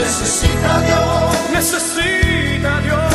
Necesita Dios, necesita Dios.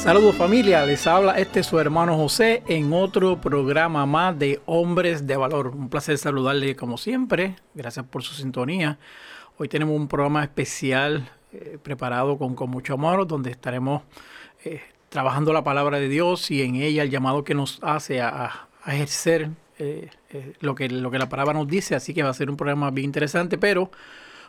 Saludos familia, les habla este su hermano José en otro programa más de Hombres de Valor. Un placer saludarle como siempre, gracias por su sintonía. Hoy tenemos un programa especial eh, preparado con, con, mucho amor, donde estaremos eh, trabajando la palabra de Dios y en ella el llamado que nos hace a, ejercer eh, lo, que, lo que la palabra nos dice. Así que va a ser un programa bien interesante, pero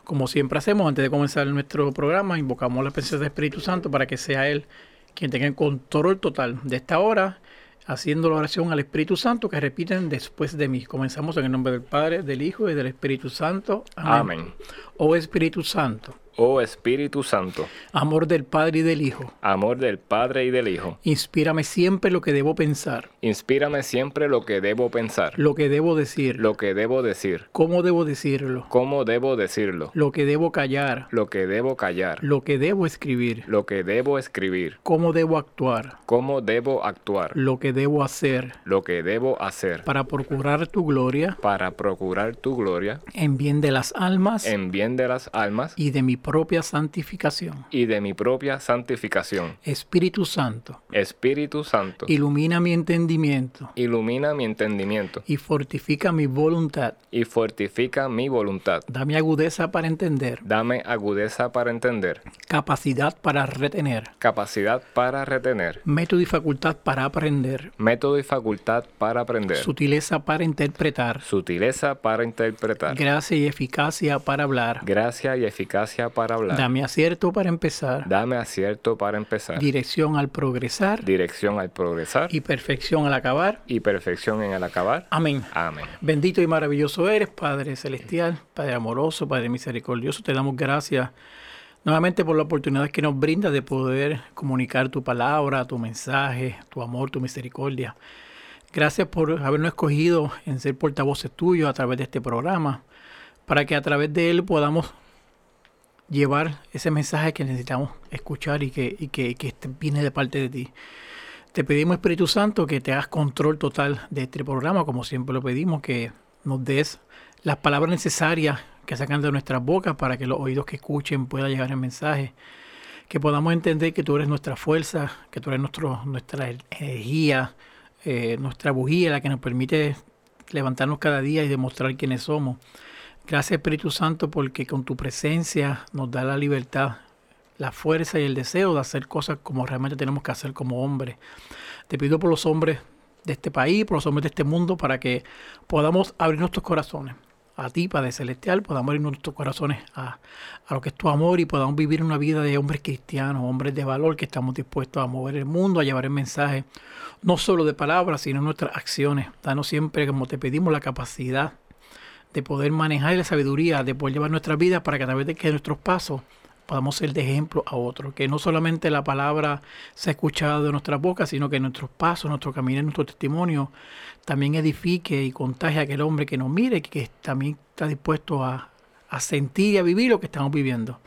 como siempre hacemos, antes de comenzar nuestro programa, invocamos la presencia del Espíritu Santo para que sea Él quien tenga el control total de esta hora, haciendo la oración al Espíritu Santo que repiten después de mí. Comenzamos en el nombre del Padre, del Hijo y del Espíritu Santo. Amén. Amén. Oh Espíritu Santo Oh Espíritu Santo, amor del Padre y del Hijo, amor del Padre y del Hijo, inspírame siempre lo que debo pensar, inspírame siempre lo que debo pensar, lo que debo decir, lo que debo decir, cómo debo decirlo, cómo debo decirlo, lo que debo callar, lo que debo callar, lo que debo escribir, lo que debo escribir, cómo debo actuar, cómo debo actuar, lo que debo hacer, lo que debo hacer, para procurar tu gloria, para procurar tu gloria, en bien de las almas, en bien de las almas y de mi propia santificación. Y de mi propia santificación. Espíritu Santo. Espíritu Santo. Ilumina mi entendimiento. Ilumina mi entendimiento. Y fortifica mi voluntad. Y fortifica mi voluntad. Dame agudeza para entender. Dame agudeza para entender. Capacidad para retener. Capacidad para retener. Método y facultad para aprender. Método y facultad para aprender. Sutileza para interpretar. Sutileza para interpretar. Gracia y eficacia para hablar. Gracia y eficacia para hablar. Dame acierto para empezar. Dame acierto para empezar. Dirección al progresar. Dirección al progresar. Y perfección al acabar. Y perfección en el acabar. Amén. Amén. Bendito y maravilloso eres, Padre celestial, Padre amoroso, Padre misericordioso. Te damos gracias nuevamente por la oportunidad que nos brinda de poder comunicar tu palabra, tu mensaje, tu amor, tu misericordia. Gracias por habernos escogido en ser portavoces tuyos a través de este programa, para que a través de él podamos llevar ese mensaje que necesitamos escuchar y que, y que, que viene de parte de ti. Te pedimos, Espíritu Santo, que te hagas control total de este programa, como siempre lo pedimos, que nos des las palabras necesarias que sacan de nuestras bocas para que los oídos que escuchen pueda llegar el mensaje. Que podamos entender que tú eres nuestra fuerza, que tú eres nuestro, nuestra energía, eh, nuestra bujía, la que nos permite levantarnos cada día y demostrar quiénes somos. Gracias Espíritu Santo porque con tu presencia nos da la libertad, la fuerza y el deseo de hacer cosas como realmente tenemos que hacer como hombres. Te pido por los hombres de este país, por los hombres de este mundo, para que podamos abrir nuestros corazones a ti, Padre Celestial, podamos abrir nuestros corazones a, a, lo que es tu amor y podamos vivir una vida de hombres cristianos, hombres de valor que estamos dispuestos a mover el mundo, a llevar el mensaje, no solo de palabras, sino nuestras acciones. Danos siempre, como te pedimos, la capacidad de poder manejar la sabiduría, de poder llevar nuestra vida para que a través de que nuestros pasos podamos ser de ejemplo a otros. Que no solamente la palabra se ha escuchado de nuestras bocas, sino que nuestros pasos, nuestro camino, nuestro testimonio también edifique y contagie a aquel hombre que nos mire, que también está dispuesto a, a sentir y a vivir lo que estamos viviendo.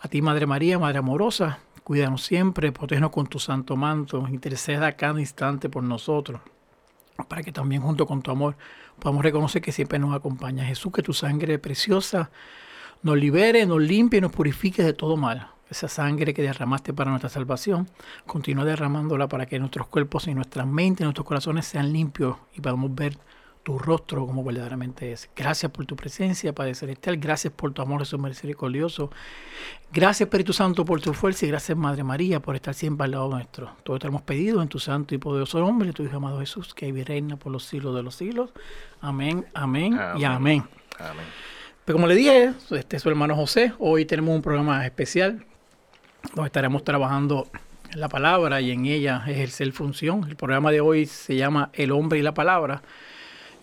A ti, Madre María, Madre amorosa, cuídanos siempre, protégenos con tu santo manto, interceda cada instante por nosotros, para que también junto con tu amor podamos reconocer que siempre nos acompaña. Jesús, que tu sangre preciosa nos libere, nos limpie y nos purifique de todo mal. Esa sangre que derramaste para nuestra salvación, continúa derramándola para que nuestros cuerpos y nuestras mentes nuestros corazones sean limpios y podamos ver tu rostro como verdaderamente es. Gracias por tu presencia, Padre Celestial. Gracias por tu amor, Jesús misericordioso. Gracias, Espíritu Santo, por tu fuerza y gracias, Madre María, por estar siempre al lado nuestro. Todo te lo hemos pedido en tu santo y poderoso nombre, tu Hijo amado Jesús, que vive y reina por los siglos de los siglos. Amén, amén, y amén. Amén. Pero como le dije, este es su hermano José. Hoy tenemos un programa especial donde estaremos trabajando la palabra y en ella ejercer función. El programa de hoy se llama El hombre y la palabra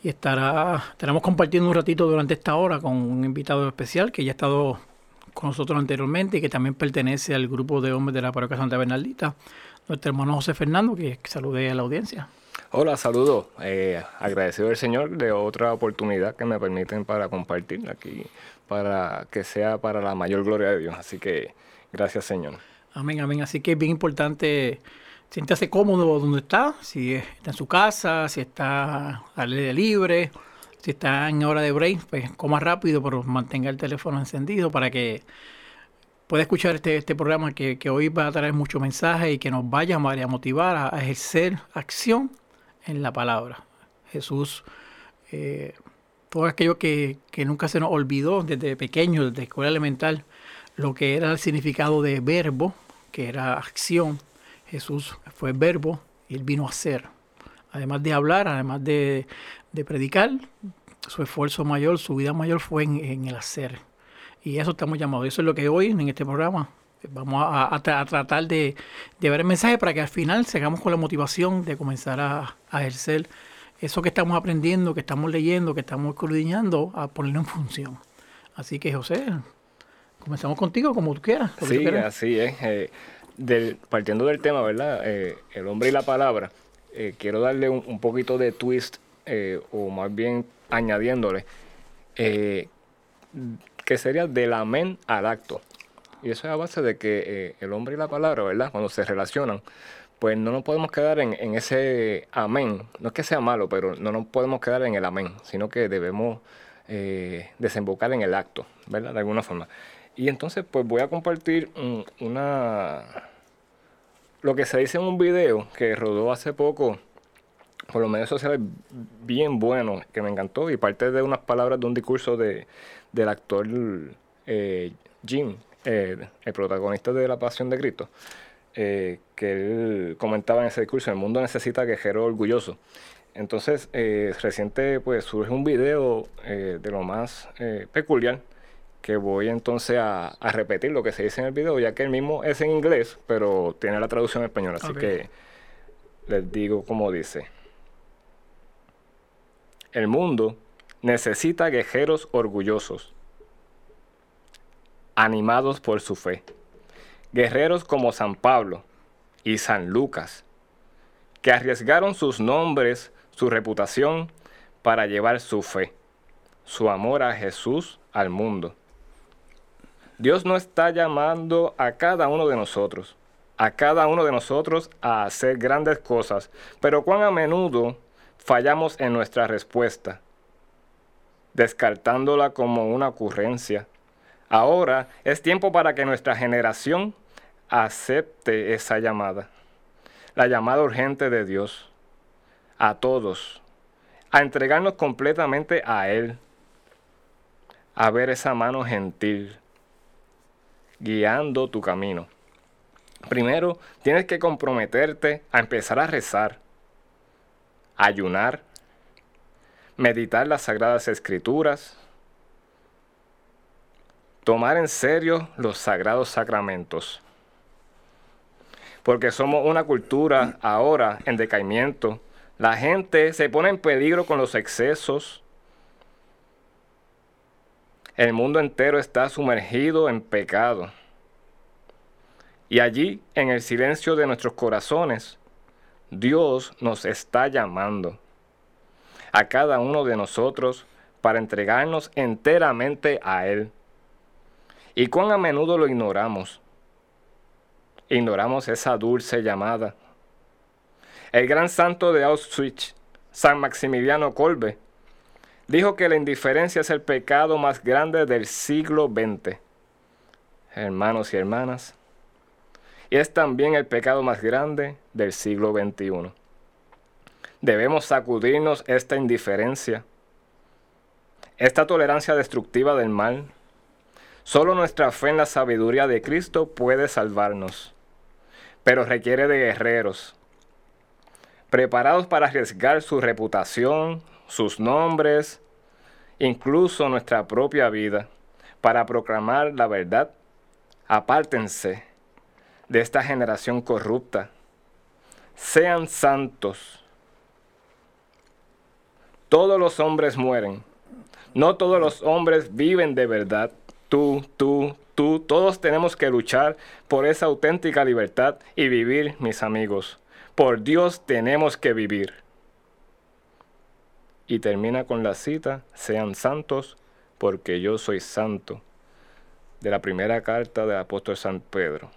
y estará estaremos compartiendo un ratito durante esta hora con un invitado especial que ya ha estado con nosotros anteriormente y que también pertenece al grupo de hombres de la parroquia Santa Bernaldita, nuestro hermano José Fernando, que salude a la audiencia. Hola, saludos. Eh, agradecido al Señor de otra oportunidad que me permiten para compartir aquí, para que sea para la mayor gloria de Dios. Así que gracias, Señor. Amén, amén. Así que es bien importante siéntase cómodo donde está, si está en su casa, si está al aire libre, si está en hora de break, pues coma rápido, pero mantenga el teléfono encendido para que pueda escuchar este, este programa que, que hoy va a traer mucho mensaje y que nos vaya a motivar a, a ejercer acción en la palabra. Jesús, eh, todo aquello que, que, nunca se nos olvidó desde pequeño, desde escuela elemental, lo que era el significado de verbo, que era acción. Jesús fue verbo y él vino a ser. Además de hablar, además de, de predicar, su esfuerzo mayor, su vida mayor fue en, en, el hacer. Y eso estamos llamados. Eso es lo que hoy en este programa vamos a, a, a tratar de, de, ver el mensaje para que al final sigamos con la motivación de comenzar a, a, ejercer eso que estamos aprendiendo, que estamos leyendo, que estamos escudriñando, a ponerlo en función. Así que José, comenzamos contigo como tú quieras. Sí, tú quieras. así es. Eh, partiendo del tema, ¿verdad? Eh, el hombre y la palabra, eh, quiero darle un, un, poquito de twist, eh, o más bien añadiéndole, que sería del amén al acto. Y eso es a base de que el hombre y la palabra, ¿verdad? Cuando se relacionan, pues no nos podemos quedar en, en, ese amén. No es que sea malo, pero no nos podemos quedar en el amén, sino que debemos desembocar en el acto, ¿verdad? De alguna forma. Y entonces, pues voy a compartir un, una... Lo que se dice en un video que rodó hace poco por los medios sociales bien bueno, que me encantó, y parte de unas palabras de un discurso de, del actor eh, Jim, eh, el protagonista de La Pasión de Cristo, eh, que él comentaba en ese discurso, el mundo necesita guerrero orgulloso. Entonces, reciente pues surge un video de lo más peculiar, que voy entonces a, a, repetir lo que se dice en el video, ya que el mismo es en inglés, pero tiene la traducción en español, así okay. que les digo como dice. El mundo necesita guerreros orgullosos animados por su fe. Guerreros como San Pablo y San Lucas, que arriesgaron sus nombres, su reputación, para llevar su fe, su amor a Jesús al mundo. Dios no está llamando a cada uno de nosotros, a cada uno de nosotros a hacer grandes cosas, pero cuán a menudo fallamos en nuestra respuesta, descartándola como una ocurrencia. Ahora es tiempo para que nuestra generación acepte esa llamada, la llamada urgente de Dios, a todos, a entregarnos completamente a Él, a ver esa mano gentil, guiando tu camino. Primero, tienes que comprometerte a empezar a rezar, ayunar, meditar las sagradas escrituras, tomar en serio los sagrados sacramentos. Porque somos una cultura ahora en decaimiento. La gente se pone en peligro con los excesos. El mundo entero está sumergido en pecado. Y allí, en el silencio de nuestros corazones, Dios nos está llamando a cada uno de nosotros para entregarnos enteramente a Él. ¿Y cuán a menudo lo ignoramos? Ignoramos esa dulce llamada. El gran santo de Auschwitz, San Maximiliano Kolbe, dijo que la indiferencia es el pecado más grande del siglo XX. Hermanos y hermanas, y es también el pecado más grande del siglo XXI. debemos sacudirnos esta indiferencia, esta tolerancia destructiva del mal. Solo nuestra fe en la sabiduría de Cristo puede salvarnos, pero requiere de guerreros, preparados para arriesgar su reputación, sus nombres, incluso nuestra propia vida, para proclamar la verdad. Apártense de esta generación corrupta. Sean santos. Todos los hombres mueren. No todos los hombres viven de verdad. Tú, tú, tú, todos tenemos que luchar por esa auténtica libertad y vivir, mis amigos. Por Dios tenemos que vivir. Y termina con la cita, sean santos porque yo soy santo, de la primera carta del apóstol San Pedro,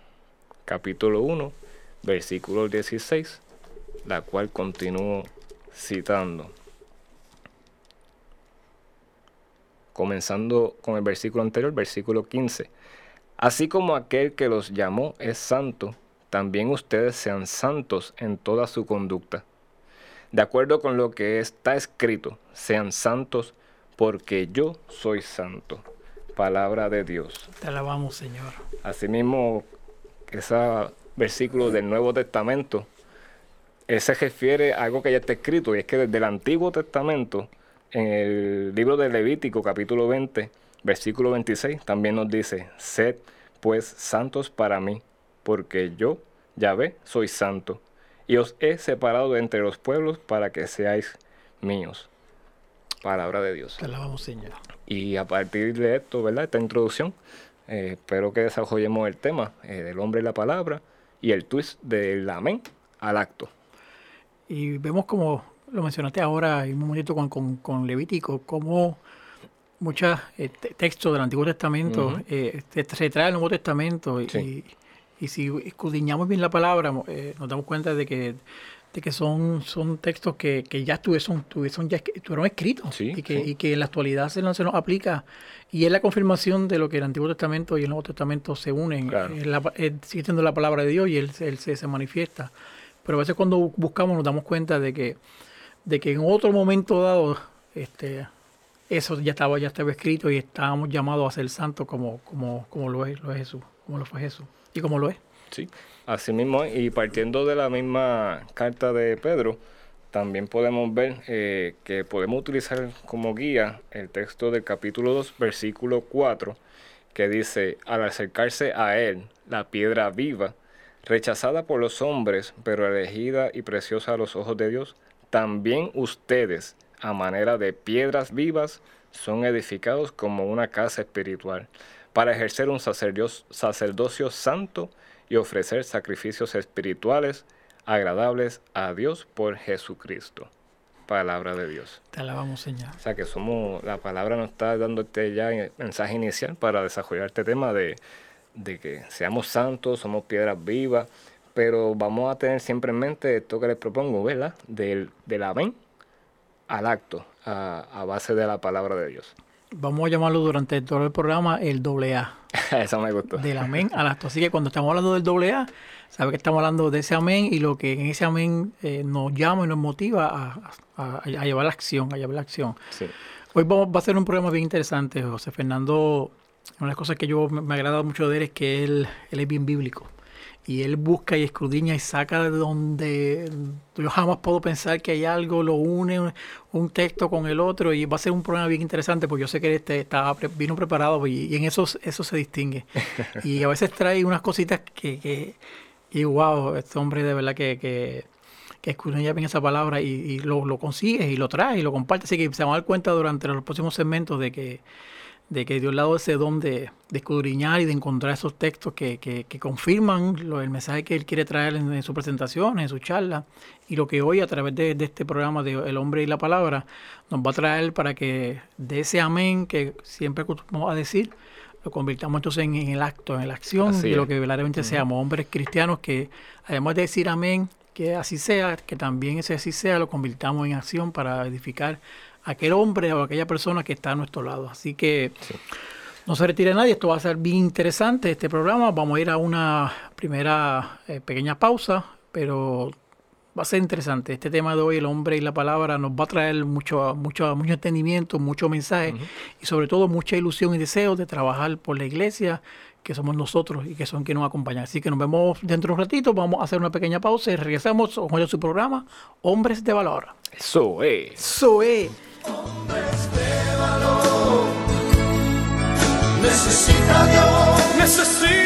capítulo 1, versículo 16, la cual continúo citando. Comenzando con el versículo anterior, versículo 15. Así como aquel que los llamó es santo, también ustedes sean santos en toda su conducta. De acuerdo con lo que está escrito, sean santos porque yo soy santo. Palabra de Dios. Te alabamos, Señor. Asimismo, ese versículo del Nuevo Testamento, ese refiere a algo que ya está escrito, y es que desde el Antiguo Testamento, en el libro de Levítico, capítulo 20, versículo 26, también nos dice, sed pues santos para mí, porque yo, Yahvé, soy santo, y os he separado de entre los pueblos para que seáis míos. Palabra de Dios. Te alabamos, Señor. Y a partir de esto, ¿verdad? Esta introducción, eh, espero que desarrollemos el tema eh, del hombre y la palabra y el twist del amén al acto. Y vemos como lo mencionaste ahora en un momento con, con, con Levítico, como muchos eh, textos del Antiguo Testamento eh, se trae el Nuevo Testamento Sí. y, si escudriñamos bien la palabra, eh, nos damos cuenta de que, de que son, son textos que, que ya escri- estuvieron escritos Sí, y, que, sí. y que en la actualidad se nos, se nos aplica y es la confirmación de lo que el Antiguo Testamento y el Nuevo Testamento se unen. Claro. Es la- es- sigue siendo la palabra de Dios y Él, él se, se manifiesta. Pero a veces cuando buscamos nos damos cuenta de que, de que en otro momento dado este, eso ya estaba, ya estaba escrito y estábamos llamados a ser santos como, como, como lo, es, lo es Jesús, como lo fue Jesús y como lo es. Sí, así mismo, y partiendo de la misma carta de Pedro, también podemos ver eh, que podemos utilizar como guía el texto del capítulo 2, versículo 4, que dice, al acercarse a él, la piedra viva, rechazada por los hombres, pero elegida y preciosa a los ojos de Dios, también ustedes, a manera de piedras vivas, son edificados como una casa espiritual, para ejercer un sacerdocio, santo y ofrecer sacrificios espirituales agradables a Dios por Jesucristo. Palabra de Dios. Te alabamos, Señor. O sea que somos, la palabra nos está dándote ya el mensaje inicial para desarrollar este tema de, de que seamos santos, somos piedras vivas, pero vamos a tener siempre en mente esto que les propongo, ¿verdad? Del, del amén al acto, a, a base de la palabra de Dios. Vamos a llamarlo durante todo el programa el doble A, Eso me gustó. del amén al acto. Así que cuando estamos hablando del doble A, sabe que estamos hablando de ese amén y lo que en ese amén eh, nos llama y nos motiva a, a- a llevar la acción, a llevar la acción. Sí. Hoy vamos, va a ser un programa bien interesante, José Fernando. Una de las cosas que yo me, me agrada mucho de él es que él, él es bien bíblico. Y él busca y escudriña y saca de donde yo jamás puedo pensar que hay algo, lo une un, un texto con el otro. Y va a ser un programa bien interesante porque yo sé que este estaba vino preparado y, y en eso, eso se distingue. y a veces trae unas cositas que, que y wow, este hombre de verdad que, que, que escudriña bien esa palabra y, y lo, lo consigue y lo trae y lo comparte. Así que se van a dar cuenta durante los próximos segmentos de que, de que Dios le ha dado ese don de, de escudriñar y de encontrar esos textos que, que, que confirman lo, el mensaje que él quiere traer en, en su presentación, en su charla, y lo que hoy a través de, de este programa de El Hombre y la Palabra nos va a traer para que de ese amén que siempre acostumbramos a decir, lo convirtamos entonces en, en el acto, en la acción de lo que verdaderamente seamos, hombres cristianos que además de decir amén, que así sea, que también ese así sea, lo convirtamos en acción para edificar aquel hombre o aquella persona que está a nuestro lado. Así que no se retire nadie, esto va a ser bien interesante este programa. Vamos a ir a una primera eh, pequeña pausa, pero Va a ser interesante. Este tema de hoy, el hombre y la palabra, nos va a traer mucho, mucho, mucho entendimiento, mucho mensaje y sobre todo mucha ilusión y deseo de trabajar por la iglesia, que somos nosotros y que son quienes nos acompañan. Así que nos vemos dentro de un ratito, vamos a hacer una pequeña pausa y regresamos con su programa, Hombres de Valor. Eso es. Eso es. Necesita Dios. Necesita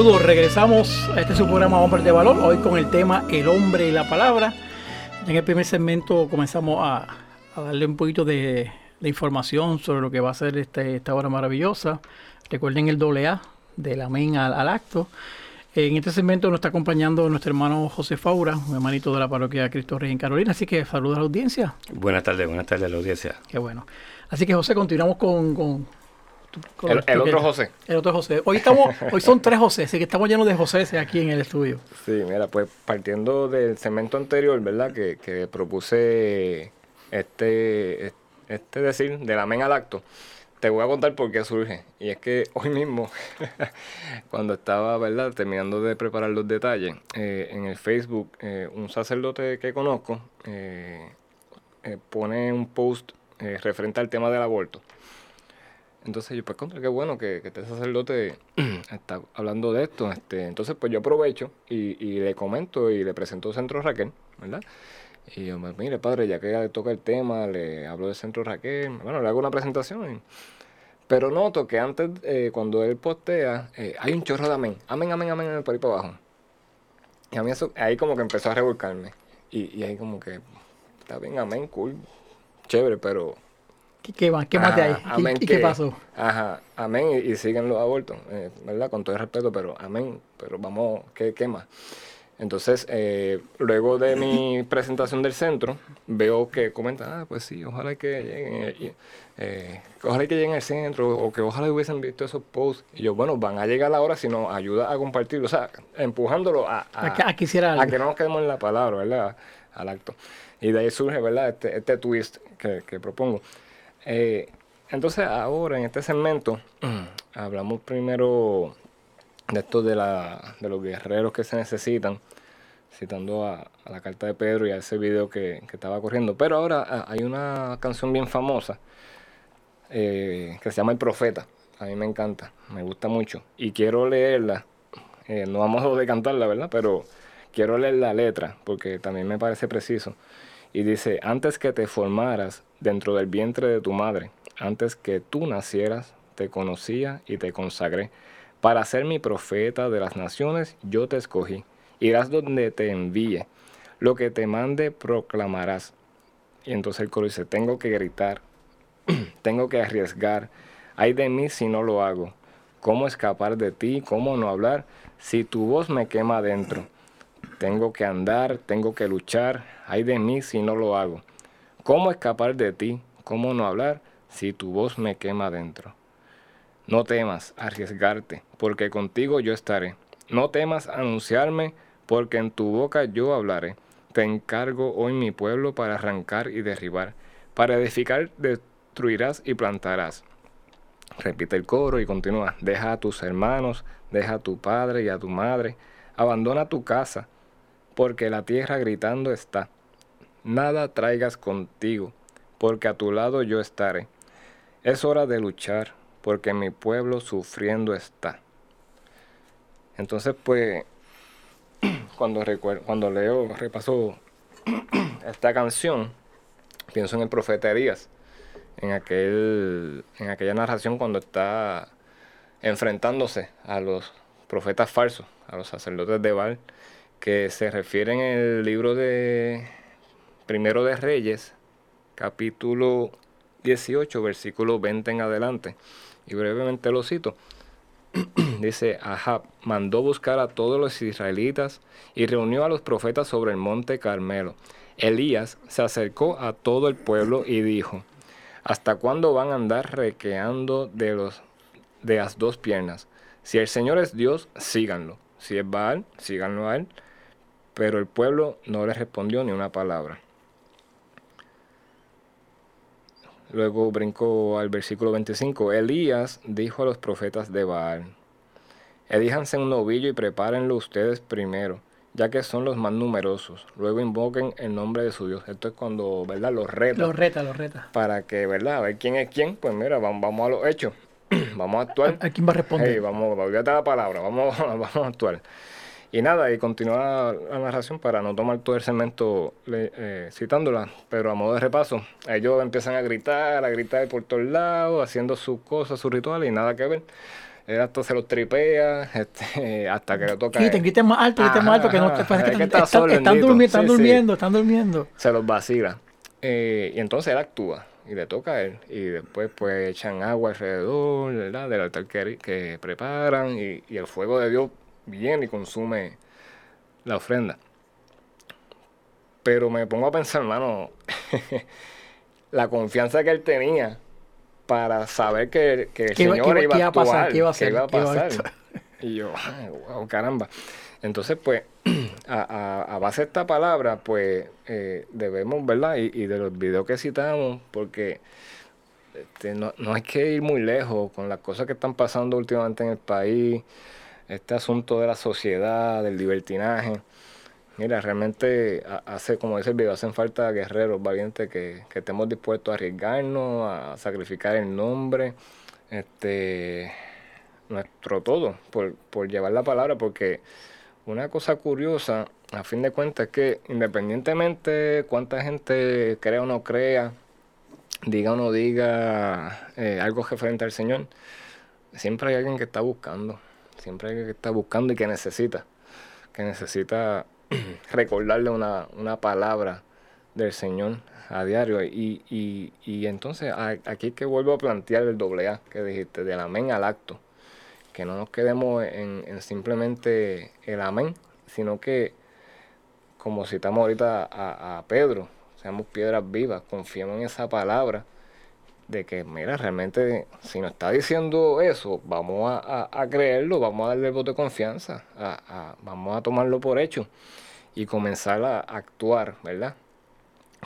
Saludos, regresamos a este su programa Hombres de Valor, hoy con el tema El hombre y la palabra. En el primer segmento comenzamos a, a darle un poquito de, de información sobre lo que va a ser este, esta hora maravillosa. Recuerden el doble A, del amén al, al acto. En este segmento nos está acompañando nuestro hermano José Faura, un hermanito de la parroquia Cristo Rey en Carolina, así que saluda a la audiencia. Buenas tardes, buenas tardes a la audiencia. Qué bueno. Así que José, continuamos con... con- con- El- otro José. El otro José. Hoy estamos, hoy son tres José, así que estamos llenos de José aquí en el estudio. Sí, mira, pues partiendo del segmento anterior, ¿verdad? Que, que propuse este, este decir, del amén al acto, te voy a contar por qué surge. Y es que hoy mismo, cuando estaba, ¿verdad? Terminando de preparar los detalles, eh, en el Facebook, eh, un sacerdote que conozco eh, pone un post referente al tema del aborto. Entonces yo, pues contra, qué bueno que, que este sacerdote está hablando de esto. Este, entonces pues yo aprovecho y, y le comento y le presento Centro Raquel, ¿verdad? Y yo, pues, mire padre, ya que toca el tema, le hablo de Centro Raquel, bueno, le hago una presentación. pero noto que antes, eh, cuando él postea, eh, hay un chorro de amén. Amén, amén, amén, por ahí para abajo. Y a mí eso, ahí como que empezó a revolcarme. Y, y ahí como que, está bien, amén, cool, chévere, pero ¿Qué, qué más, qué más de ahí? Ajá, ¿Qué- amén ¿Y qué pasó? Ajá, amén, y, y siguen los abortos, eh, ¿verdad? Con todo el respeto, pero amén, pero vamos, ¿qué, qué más? Entonces, eh, luego de mi presentación del centro, veo que comentan, ah, pues sí, ojalá que lleguen, eh, eh, ojalá que lleguen al centro, o que ojalá hubiesen visto esos posts. Y yo, bueno, van a llegar ahora si nos ayuda a compartirlo, o sea, empujándolo a, A que- a que a que no nos quedemos en la palabra, ¿verdad? Al acto. Y de ahí surge, ¿verdad? Este, este twist que, que propongo. Eh, entonces, ahora en este segmento, hablamos primero de esto de, la, de los guerreros que se necesitan, citando a, a la carta de Pedro y a ese video que, que estaba corriendo. Pero ahora ah, hay una canción bien famosa eh, que se llama El Profeta. A mí me encanta, me gusta mucho. Y quiero leerla. Eh, no vamos a de cantarla, ¿verdad? Pero quiero leer la letra porque también me parece preciso. Y dice, antes que te formaras dentro del vientre de tu madre, antes que tú nacieras, te conocía y te consagré. Para ser mi profeta de las naciones, yo te escogí. Irás donde te envíe. Lo que te mande, proclamarás. Y entonces el coro dice, tengo que gritar, tengo que arriesgar. Ay de mí si no lo hago. ¿Cómo escapar de ti? ¿Cómo no hablar? Si tu voz me quema adentro. Tengo que andar, tengo que luchar. Ay de mí si no lo hago. ¿Cómo escapar de ti? ¿Cómo no hablar si tu voz me quema adentro? No temas arriesgarte, porque contigo yo estaré. No temas anunciarme, porque en tu boca yo hablaré. Te encargo hoy mi pueblo para arrancar y derribar. Para edificar destruirás y plantarás. Repite el coro y continúa. Deja a tus hermanos, deja a tu padre y a tu madre. Abandona tu casa, porque la tierra gritando está. Nada traigas contigo, porque a tu lado yo estaré. Es hora de luchar, porque mi pueblo sufriendo está. Entonces, pues, cuando, recuer- cuando leo, repaso esta canción, pienso en el profeta Elías, en, aquel, en aquella narración cuando está enfrentándose a los profetas falsos, a los sacerdotes de Baal, que se refiere en el libro de Primero de Reyes, capítulo 18, versículo 20 en adelante. Y brevemente lo cito. Dice, Ahab mandó buscar a todos los israelitas y reunió a los profetas sobre el monte Carmelo. Elías se acercó a todo el pueblo y dijo, ¿Hasta cuándo van a andar requeando de, los, de las dos piernas? Si el Señor es Dios, síganlo. Si es Baal, síganlo a él. Pero el pueblo no le respondió ni una palabra. Luego brincó al versículo 25. Elías dijo a los profetas de Baal, Elíjanse un novillo y prepárenlo ustedes primero, ya que son los más numerosos. Luego invoquen el nombre de su Dios. Esto es cuando, ¿verdad? Los reta. Los reta, los reta. Para que, ¿verdad? A ver quién es quién. Pues mira, vamos, vamos a los hechos. vamos a actuar. ¿A, a quién va a responder? Hey, vamos, olvídate la palabra, vamos, vamos a actuar. Y nada, y continúa la narración para no tomar todo el segmento eh, citándola, pero a modo de repaso, ellos empiezan a gritar, a gritar por todos lados, haciendo sus cosas, sus rituales y nada que ver. Él hasta se los tripea, este, hasta que le toca. Griten, él. griten más alto, griten más alto, que no te parece que que está están- están durmi- están Sí, sí. durmiendo, están durmiendo. se los vacila. Eh, y entonces él actúa y le toca a él. Y después pues echan agua alrededor ¿verdad? del altar que, que preparan y, y el fuego de Dios viene y consume la ofrenda. Pero me pongo a pensar, hermano, la confianza que él tenía para saber que, que el ¿Qué iba- Señor qué iba- qué a pasar? actuar, ¿Qué iba a que hacer? iba a ¿Qué iba a pasar. Y yo, wow, caramba. Entonces, pues, a, a- a base de esta palabra, pues, eh, debemos, ¿verdad? Y, y de los videos que citamos, porque este, no, no hay que ir muy lejos con las cosas que están pasando últimamente en el país, este asunto de la sociedad, del libertinaje. Mira, realmente ha- hace, como dice el video, hacen falta guerreros valientes que, que estemos dispuestos a arriesgarnos, a sacrificar el nombre, este, nuestro todo, por, por llevar la palabra, porque una cosa curiosa, a fin de cuentas, es que independientemente cuánta gente crea o no crea, diga o no diga eh, algo referente al Señor, siempre hay alguien que está buscando, siempre hay que está buscando y que necesita, que necesita recordarle una, una palabra del Señor a diario. Y, y, y entonces aquí que vuelvo a plantear el doble A que dijiste, del amén al acto. Que no nos quedemos en, en simplemente el amén, sino que, como citamos ahorita a, a Pedro, seamos piedras vivas, confiemos en esa palabra de que, mira, realmente, si nos está diciendo eso, vamos a, a- creerlo, vamos a darle el voto de confianza, a- vamos a tomarlo por hecho y comenzar a actuar, ¿verdad?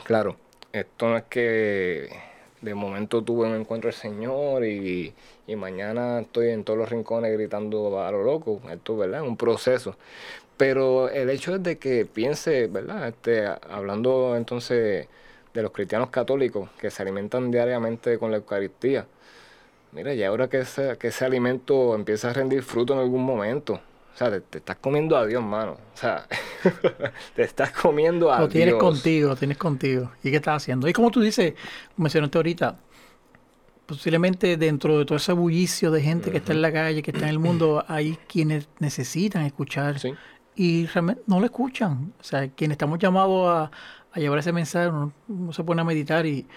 Claro, esto no es que de momento tuve un encuentro el Señor y, y mañana estoy en todos los rincones gritando a lo loco, esto, ¿verdad? Es un proceso. Pero el hecho es de que piense, ¿verdad? Este, hablando entonces de los cristianos católicos que se alimentan diariamente con la Eucaristía. Mira, ya ahora que ese, que ese alimento empieza a rendir fruto en algún momento. O sea, te, te estás comiendo a Dios, mano. O sea, te estás comiendo a Lo tienes Dios. contigo, lo tienes contigo. ¿Y qué estás haciendo? Y como tú dices, mencionaste ahorita, posiblemente dentro de todo ese bullicio de gente que está en la calle, que está en el mundo, hay quienes necesitan escuchar Sí. y realmente no lo escuchan. O sea, quienes estamos llamados a, a llevar ese mensaje, uno, uno se pone a meditar y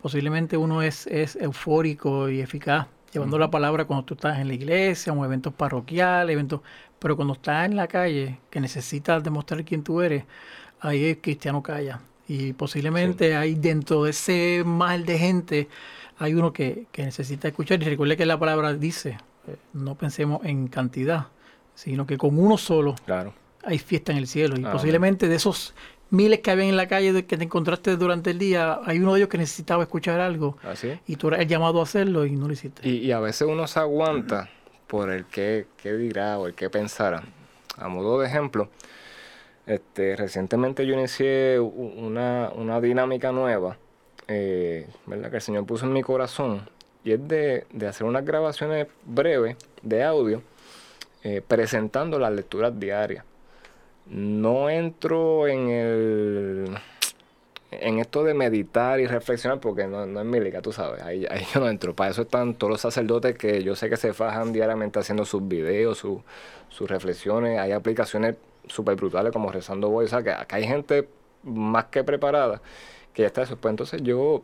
posiblemente uno es, es eufórico y eficaz llevando la palabra cuando tú estás en la iglesia en eventos parroquiales, eventos, pero cuando estás en la calle, que necesitas demostrar quién tú eres, ahí el cristiano calla. Y posiblemente hay dentro de ese mal de gente, hay uno que, que necesita escuchar. Y recuerde que la palabra dice, eh, no pensemos en cantidad, sino que con uno solo Claro. hay fiesta en el cielo. Y posiblemente de esos miles que habían en la calle de- que te encontraste durante el día, hay uno de ellos que necesitaba escuchar algo. Así es. Y tú eras el llamado a hacerlo y no lo hiciste. Y, y a veces uno se aguanta por el que, qué dirá o el que pensara. A modo de ejemplo, este, recientemente yo inicié una, una dinámica nueva, eh, ¿verdad? Que el Señor puso en mi corazón. Y es de, de hacer unas grabaciones breves de audio eh, presentando las lecturas diarias. No entro en el en esto de meditar y reflexionar, porque no, no es mi liga, tú sabes, ahí, ahí yo no entro. Para eso están todos los sacerdotes que yo sé que se fajan diariamente haciendo sus videos, su- sus reflexiones. Hay aplicaciones súper brutales como Rezando Voy. O sea, que acá hay gente más que preparada que ya está eso. Pues entonces yo,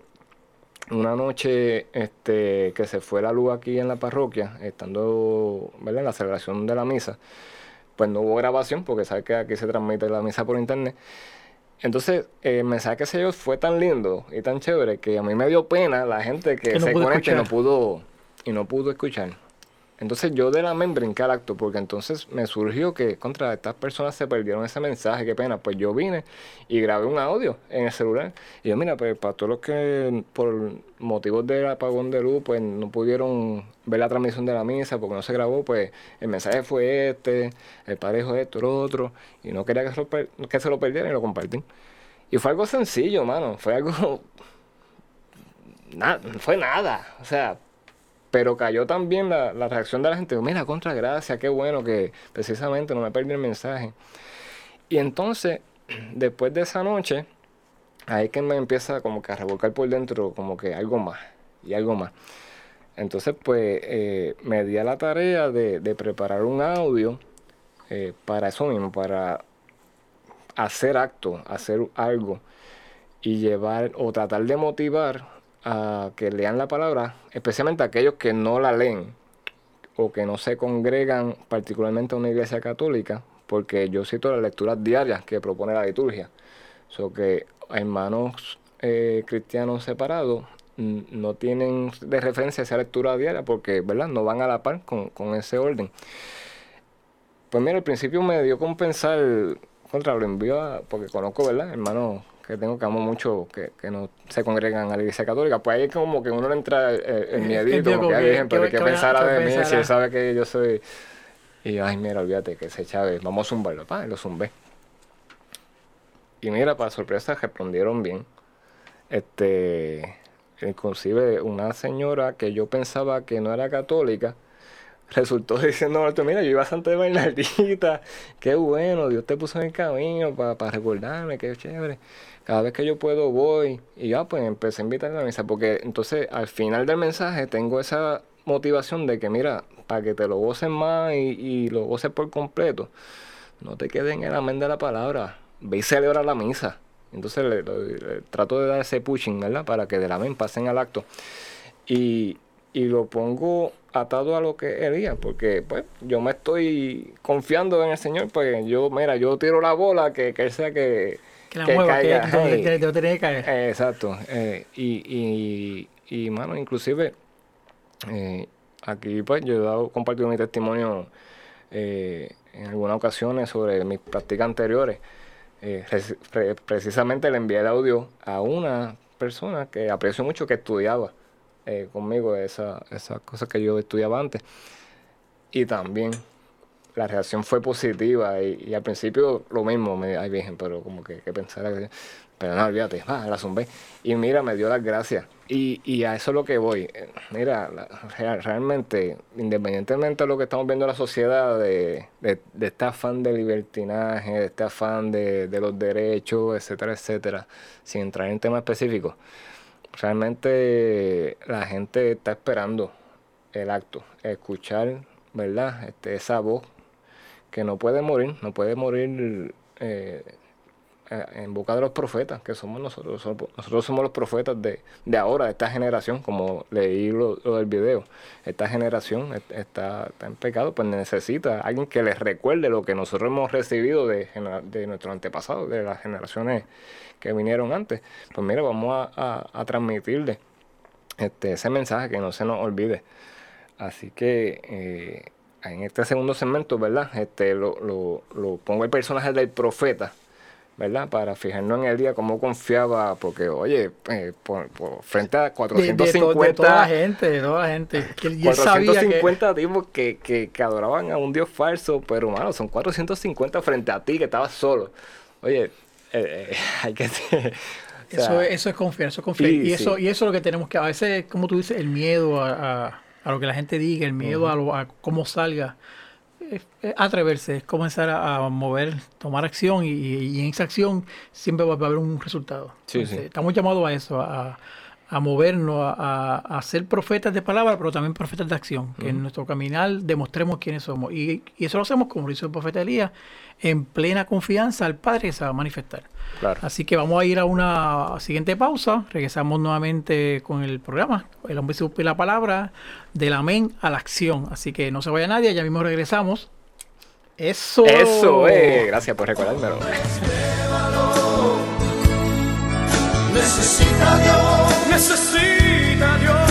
una noche este, que se fue la luz aquí en la parroquia, estando ¿verdad? en la celebración de la misa, pues no hubo grabación, porque sabes que aquí se transmite la misa por internet. Entonces, eh, el mensaje que se dio fue tan lindo y tan chévere que a mí me dio pena la gente que, Que no se conecta y no pudo, y no pudo escuchar. Entonces yo de la men brinqué al acto porque entonces me surgió que contra estas personas se perdieron ese mensaje, qué pena. Pues yo vine y grabé un audio en el celular. Y yo, mira, pues para todos los que por motivos del apagón de luz, pues no pudieron ver la transmisión de la misa porque no se grabó, pues el mensaje fue este, el parejo esto, lo otro. Y no quería que se lo, que se lo perdieran y lo compartí. Y fue algo sencillo, mano. Fue algo... Nada, fue nada. O sea, pero cayó también la, reacción de la gente. Mira, contra gracia, qué bueno que precisamente no me perdí el mensaje. Y entonces, después de esa noche, ahí que me empieza como que a revolcar por dentro, como que algo más y algo más. Entonces, pues, eh, me di a la tarea de, de preparar un audio eh, para eso mismo, para hacer acto, hacer algo y llevar o tratar de motivar a que lean la palabra, especialmente aquellos que no la leen o que no se congregan particularmente a una iglesia católica, porque yo cito las lecturas diarias que propone la liturgia. So que hermanos eh, cristianos separados no tienen de referencia esa lectura diaria porque, ¿verdad? No van a la par con, con ese orden. Pues mira, al principio me dio con pensar, contra lo envío a, porque conozco, ¿verdad? Hermanos que tengo que amo mucho, que, que no se congregan a la iglesia católica, pues ahí es como que uno le entra el, el miedito, como que, que- ay, Virgen, pero que- ¿qué que vaya- pensará que de mí si él sabe que yo soy... Y ay, mira, olvídate que ese Chávez, vamos a zumbarlo, pa, lo zumbé. Y mira, para sorpresa, respondieron bien. Este, inclusive una señora que yo pensaba que no era católica, resultó diciendo, mira, yo iba a Santa Bernardita, qué bueno, Dios te puso en el camino para recordarme, qué chévere. Cada vez que yo puedo voy y ya pues empecé a invitarle a la misa, porque entonces al final del mensaje tengo esa motivación de que mira, para que te lo goces más y, y lo goces por completo, no te quedes en el amén de la palabra, ve y celebra la misa. Entonces le trato de dar ese pushing, ¿verdad? Para que del amén pasen al acto. Y, y lo pongo atado a lo que Elías, porque pues yo me estoy confiando en el Señor, pues yo, mira, yo tiro la bola, que, que él sea que, Que la que mueva, que caiga. Hey. que donde tiene que caer. Eh, exacto. eh, y, y, y, mano, inclusive, eh, aquí pues yo he dado, compartido mi testimonio en algunas ocasiones sobre mis prácticas anteriores. Reci- pre- precisamente le envié el audio a una persona que aprecio mucho que estudiaba eh, conmigo esa- esas cosas que yo estudiaba antes. Y también la reacción fue positiva y, al principio lo mismo, me ay virgen, pero como que, que pensara que... Pero no, olvídate, va, la zumbé. Y mira, me dio las gracias. Y, y a eso es lo que voy. Eh, Mira, la- real- realmente, independientemente de lo que estamos viendo en la sociedad, de, de, de este afán de libertinaje, de este afán de, de los derechos, etcétera, etcétera, sin entrar en temas específicos, realmente la gente está esperando el acto, escuchar, ¿verdad? Este, esa voz que no puede morir, no puede morir eh, en boca de los profetas, que somos nosotros. Nosotros somos los profetas de, de ahora, de esta generación, como leí lo, lo del video. Esta generación est- está, está en pecado, pues necesita alguien que les recuerde lo que nosotros hemos recibido de, de nuestros antepasados, de las generaciones que vinieron antes. Pues mira, vamos a, a- a transmitirle este, ese mensaje que no se nos olvide. Así que eh, en este segundo segmento, ¿verdad? Este, lo, lo, lo pongo el personaje del profeta, ¿verdad? Para fijarnos en el día cómo confiaba, porque, oye, eh, por, por- frente a De, de to- 450, de toda la gente, de toda la gente. Que él- y él sabía que 450 tipos que, que, que adoraban a un Dios falso, pero, hermano, son 450 frente a ti que estabas solo. Oye, eh, eh, hay que... o sea, Eso, es- eso es confiar, eso es confiar. Sí, y, eso, sí. y eso es lo que tenemos que, a veces, como tú dices, el miedo a, a- a lo que la gente diga, el miedo a, lo- a cómo salga, atreverse, es comenzar a, a mover, tomar acción y, y en esa acción siempre va a haber un resultado. Sí, Entonces, sí. Estamos llamados a eso, a, a movernos, a, a- a ser profetas de palabra, pero también profetas de acción, que en nuestro caminar demostremos quiénes somos. Y, y eso lo hacemos, como lo hizo el profeta Elías, en plena confianza al Padre que se va a manifestar. claro. Así que vamos a ir a una siguiente pausa. Regresamos nuevamente con el programa. El hombre supe la palabra del amén a la acción. Así que no se vaya nadie, ya mismo regresamos. Eso. Eso, eh, gracias por recordármelo. Necesita Dios necesita Dios.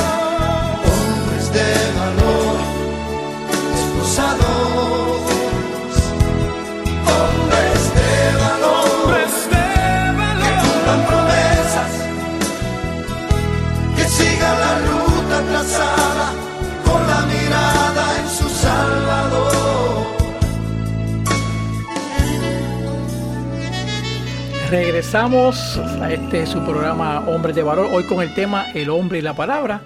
Regresamos a este su programa Hombres de Valor, hoy con el tema El hombre y la palabra.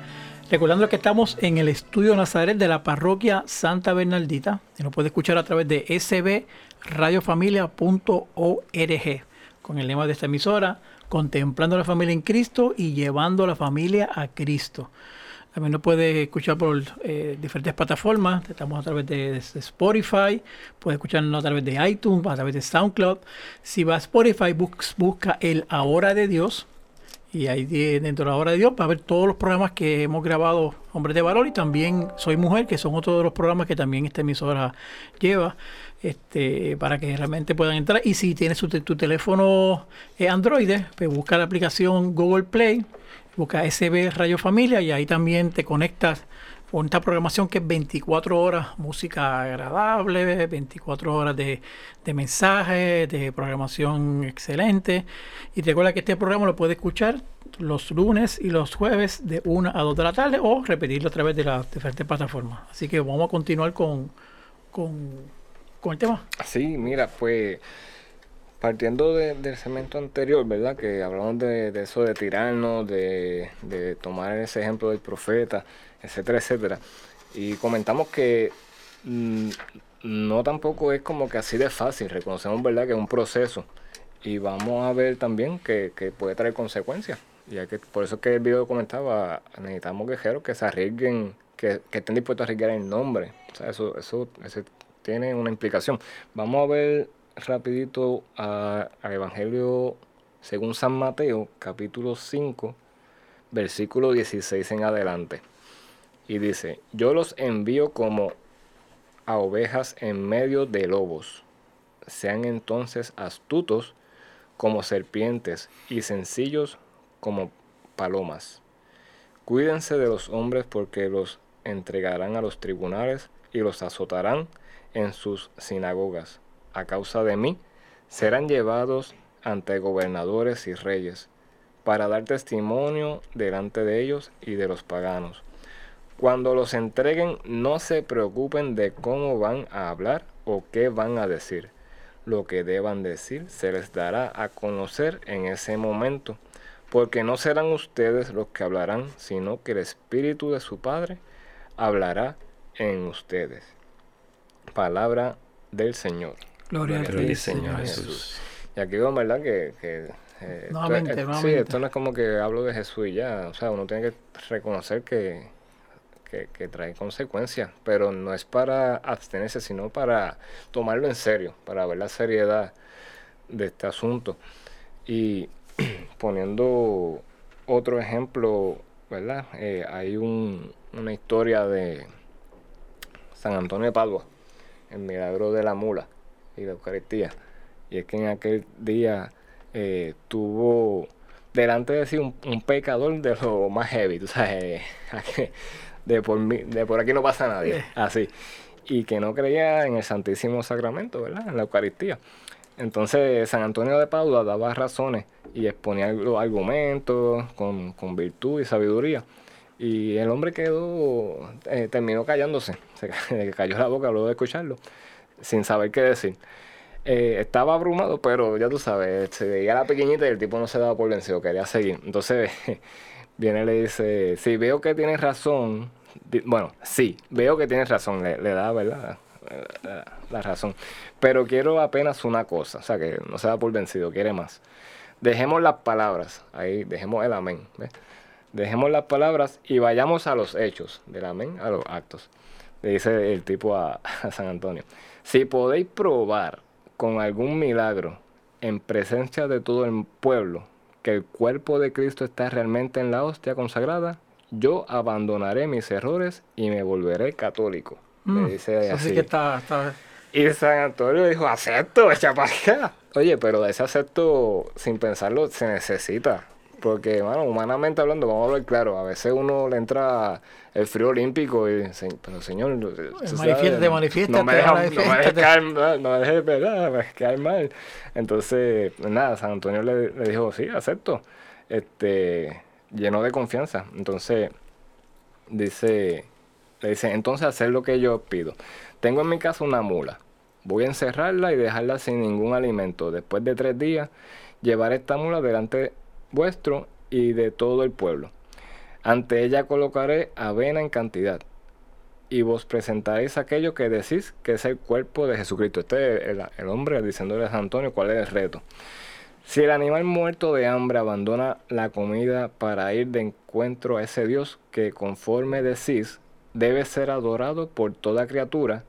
Recordando que estamos en el estudio Nazaret de la parroquia Santa Bernaldita y nos puede escuchar a través de sbradiofamilia.org con el lema de esta emisora, contemplando la familia en Cristo y llevando la familia a Cristo. También nos puede escuchar por eh, diferentes plataformas. Estamos a través de, de Spotify, puede escucharnos a través de iTunes, a través de SoundCloud. Si va a Spotify, bus- busca el Ahora de Dios. Y ahí de- dentro de la Hora de Dios va a ver todos los programas que hemos grabado, Hombres de Valor, y también Soy Mujer, que son otros de los programas que también esta emisora lleva, este, para que realmente puedan entrar. Y si tienes tu, tu teléfono eh, Android, pues busca la aplicación Google Play, busca SB Radio Familia y ahí también te conectas con esta programación que es 24 horas, música agradable, 24 horas de, de mensajes, de programación excelente. Y recuerda que este programa lo puedes escuchar los lunes y los jueves de 1 a 2 de la tarde o repetirlo a través de las diferentes plataformas. Así que vamos a continuar con, con, con el tema. Sí, mira, pues partiendo de- del segmento anterior, ¿verdad? Que hablamos de, de eso de tirarnos, de, de tomar ese ejemplo del profeta, etcétera, etcétera. Y comentamos que mm, no tampoco es como que así de fácil, reconocemos, ¿verdad? Que es un proceso. Y vamos a ver también que, que puede traer consecuencias. Y hay que, por eso es que el video comentaba, necesitamos guerreros que se arriesguen, que, que estén dispuestos a arriesgar el nombre. O sea, eso, eso, eso tiene una implicación. Vamos a ver rapidito al Evangelio según San Mateo, capítulo 5, versículo 16 en adelante. Y dice, yo los envío como a ovejas en medio de lobos. Sean entonces astutos como serpientes y sencillos como palomas. Cuídense de los hombres porque los entregarán a los tribunales y los azotarán en sus sinagogas. A causa de mí serán llevados ante gobernadores y reyes para dar testimonio delante de ellos y de los paganos. Cuando los entreguen, no se preocupen de cómo van a hablar o qué van a decir. Lo que deban decir se les dará a conocer en ese momento, porque no serán ustedes los que hablarán, sino que el Espíritu de su Padre hablará en ustedes. Palabra del Señor. Gloria Gloria al ti, Señor Jesús. Jesús. Y aquí veo, ¿verdad? Que, que, eh, esto- Nuevamente, eh, Sí, esto no es como que hablo de Jesús y ya. O sea, uno tiene que reconocer que, que, que trae consecuencias, pero no es para abstenerse, sino para tomarlo en serio, para ver la seriedad de este asunto. Y poniendo otro ejemplo, ¿verdad? Eh, hay un- una historia de San Antonio de Padua, el milagro de la mula y la Eucaristía. Y es que en aquel día eh, tuvo delante de sí un, un pecador de lo más heavy, tú sabes, eh, de por, mí- de por aquí no pasa nadie, así. Y que no creía en el Santísimo Sacramento, ¿verdad? En la Eucaristía. Entonces San Antonio de Padua daba razones y exponía los argumentos con, con virtud y sabiduría. Y el hombre quedó, eh, terminó callándose, se cayó la boca luego de escucharlo, sin saber qué decir. Eh, estaba abrumado, pero ya tú sabes, se veía la pequeñita y el tipo no se daba por vencido, quería seguir. Entonces viene y le dice, si veo que tienes razón, bueno, sí, veo que tienes razón, le, da, ¿verdad? La, razón. Pero quiero apenas una cosa, o sea, que no se da por vencido, quiere más. Dejemos las palabras, ahí dejemos el amén. Dejemos las palabras y vayamos a los hechos, del amén a los actos. Le dice el tipo a, a San Antonio. Si podéis probar con algún milagro en presencia de todo el pueblo que el cuerpo de Cristo está realmente en la hostia consagrada, yo abandonaré mis errores y me volveré católico. Mm, Le dice eso sí así. que está, está- Y San Antonio dijo, acepto, echa para acá. Oye, pero ese acepto, sin pensarlo, se necesita Porque, bueno, humanamente hablando, vamos a hablar claro, a veces uno le entra el frío olímpico y dice, pero señor, sabe, Manifiéstate, manifiéstate, no me deja, no me manifiéstate". caer no me deje, ¿verdad? Me deje caer mal. Entonces, pues nada, San Antonio le, le dijo, sí, acepto. Este, lleno de confianza. Entonces, dice, le dice, entonces hacer lo que yo pido. Tengo en mi casa una mula. Voy a encerrarla y dejarla sin ningún alimento. Después de tres días, llevar esta mula delante vuestro y de todo el pueblo. Ante ella colocaré avena en cantidad. Y vos presentaréis aquello que decís que es el cuerpo de Jesucristo. Este es el, el hombre diciéndole a San Antonio cuál es el reto. Si el animal muerto de hambre abandona la comida para ir de encuentro a ese Dios que conforme decís debe ser adorado por toda criatura,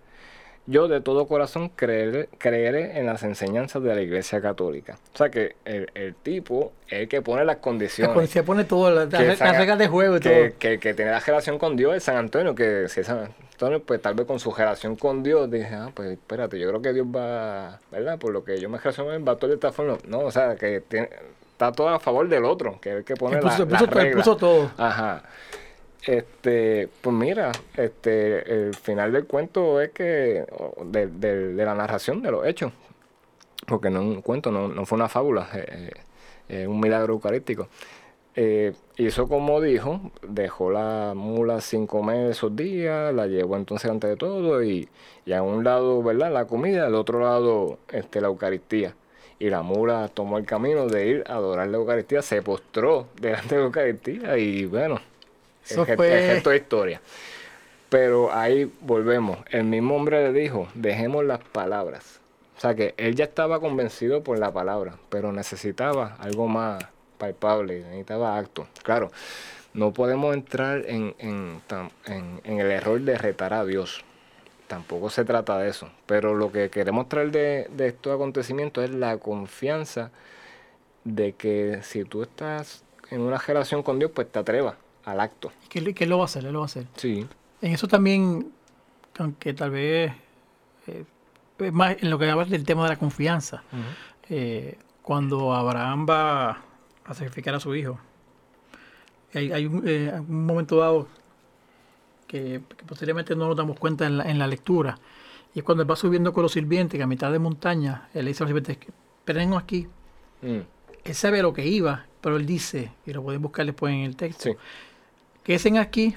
yo de todo corazón creeré, creeré en las enseñanzas de la Iglesia Católica. O sea que el, el tipo es el que pone las condiciones. Se pone todo, las, reglas de juego y todo. que, que, que tiene la relación con Dios es San Antonio, que si es San Antonio, pues tal vez con su relación con Dios, dije, ah, pues espérate, yo creo que Dios va, ¿verdad? Por lo que yo me relaciono, va actuar de esta forma. No, o sea, que tiene- está todo a favor del otro, que es el que pone puso- la, las todo, reglas. puso todo. Ajá. Este, pues mira, este, el final del cuento es que, de, de- de la narración de los hechos, porque no es un cuento, no, no fue una fábula, eh, eh, es un milagro eucarístico. Eh, hizo como dijo, dejó la mula sin comer esos días, la llevó entonces antes de todo y, y a un lado, ¿verdad? La comida, al otro lado, este, la Eucaristía. Y la mula tomó el camino de ir a adorar la Eucaristía, se postró delante de la Eucaristía y bueno, Eso el, fue- el de historia. Pero ahí volvemos. El mismo hombre le dijo, dejemos las palabras. O sea que él ya estaba convencido por la palabra, pero necesitaba algo más palpable, necesitaba acto. Claro, no podemos entrar en, en, tam- en- en el error de retar a Dios. Tampoco se trata de eso. Pero lo que queremos traer de, de estos acontecimientos es la confianza de que si tú estás en una relación con Dios, pues te atrevas al acto. ¿Qué, qué lo va a hacer? Él lo va a hacer. Sí. En eso también, aunque tal vez, eh, más en lo que hablas del tema de la confianza, eh, cuando Abraham va a sacrificar a su hijo, hay, hay un, eh, un momento dado que, que posteriormente no nos damos cuenta en la, en la lectura, y es cuando él va subiendo con los sirvientes, que a mitad de montaña, él le dice a los sirvientes, esperen aquí, Mm, él sabe lo que iba, pero él dice, y lo pueden buscar después en el texto, Sí. Quédense aquí,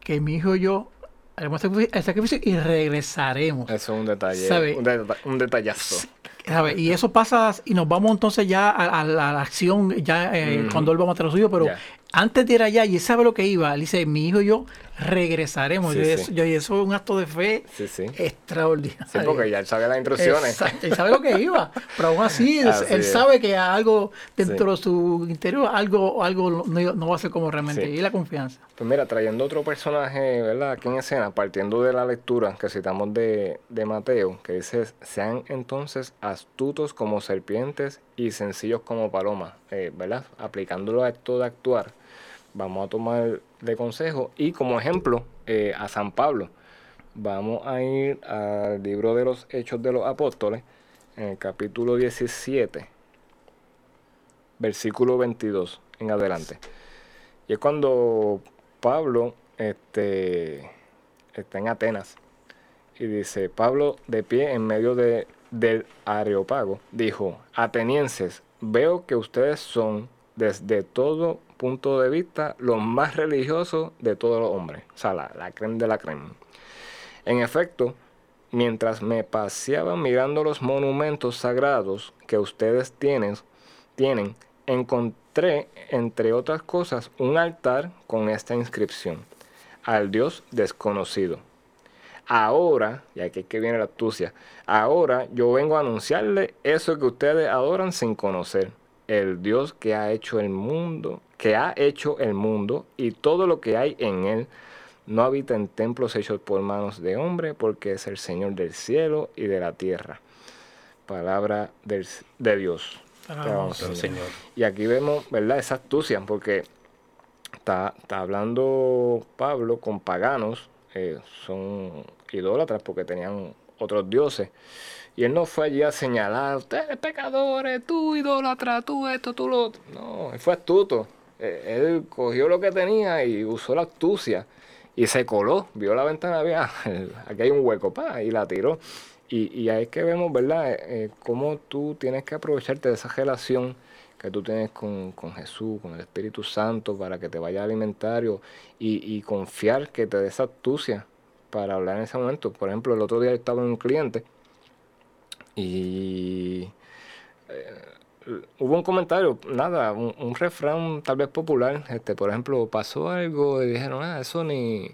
que mi hijo y yo haremos el sacrificio y regresaremos. Eso es un detalle. ¿Sabe? Un, deta- un detallazo. ¿Sabe? Y eso pasa y nos vamos entonces ya a, a la, acción, ya eh, cuando él va a matar a su hijo, pero antes de ir allá, y él sabe lo que iba, él dice, mi hijo y yo regresaremos. Sí, y, sí. eso, yo- y eso es un acto de fe Sí, extraordinario. Sí, porque ya él sabe las instrucciones. Exacto, él sabe lo que iba, pero aún así, él, Así él es. sabe que algo dentro de su interior, algo, algo no, no va a ser como realmente, y la confianza. Pues mira, trayendo otro personaje, ¿verdad? Aquí en escena, partiendo de la lectura que citamos de, de Mateo, que dice, sean entonces astutos como serpientes y sencillos como palomas, eh, ¿verdad? Aplicándolo a esto de actuar, vamos a tomar de consejo y como ejemplo eh, a San Pablo. Vamos a ir al libro de los Hechos de los Apóstoles, en el capítulo 17, versículo 22 en adelante. Y es cuando Pablo este, está en Atenas y dice, Pablo de pie en medio de, del Areopago, dijo, atenienses, veo que ustedes son desde todo punto de vista los más religiosos de todos los hombres, o sea, la, la creme de la creme. En efecto, mientras me paseaba mirando los monumentos sagrados que ustedes tienen, tienen, encontré, entre otras cosas, un altar con esta inscripción, al Dios desconocido. Ahora, y aquí es que viene la astucia, ahora yo vengo a anunciarle eso que ustedes adoran sin conocer, el Dios que ha hecho el mundo, que ha hecho el mundo y todo lo que hay en él, no habita en templos hechos por manos de hombre, porque es el Señor del cielo y de la tierra. Palabra del- de Dios. Alabamos, Pero, Señor. Señor. Y aquí vemos, ¿verdad? Esa astucia, porque está, está hablando Pablo con paganos, eh, son idólatras porque tenían otros dioses. Y él no fue allí a señalar, ustedes pecadores, tú idólatra, tú esto, tú lo otro. No, él fue astuto. Eh, Él cogió lo que tenía y usó la astucia y se coló, vio la ventana, había, aquí hay un hueco, pa, y la tiró. Y, y ahí es que vemos, ¿verdad?, eh, eh, cómo tú tienes que aprovecharte de esa relación que tú tienes con, con Jesús, con el Espíritu Santo, para que te vaya a alimentario y, y confiar que te dé esa astucia para hablar en ese momento. Por ejemplo, el otro día estaba en un cliente y eh, hubo un comentario, nada, un, refrán tal vez popular, este, por ejemplo, pasó algo y dijeron, ah, eso ni,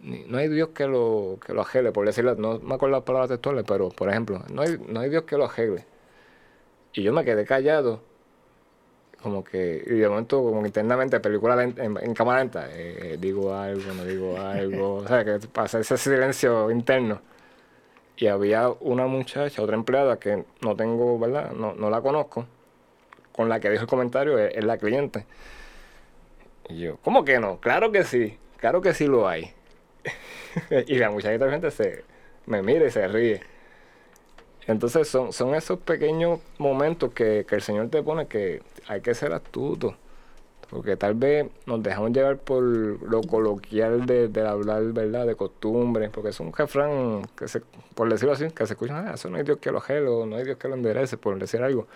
no hay Dios que lo, que lo arregle, por decirlo, no me acuerdo las palabras textuales, pero por ejemplo, no hay, no hay Dios que lo arregle. Y yo me quedé callado, como que, y de momento, como que internamente, película lenta- en, en cámara lenta, eh, digo algo, no digo algo, o sea, que pasa ese silencio interno. Y había una muchacha, otra empleada que no tengo, ¿verdad? No, no la conozco, con la que dijo el comentario, es, la cliente. Y yo, ¿cómo que no? Claro que sí, claro que sí lo hay. y la muchachita de frente se me mira y se ríe. Entonces son, son esos pequeños momentos que, que el Señor te pone que hay que ser astuto. Porque tal vez nos dejamos llevar por lo coloquial de, del hablar, ¿verdad? De costumbre. Porque es un refrán, que se, por decirlo así, que se escucha, ah, eso no hay Dios que lo gelo, no hay Dios que lo enderece, por decir algo.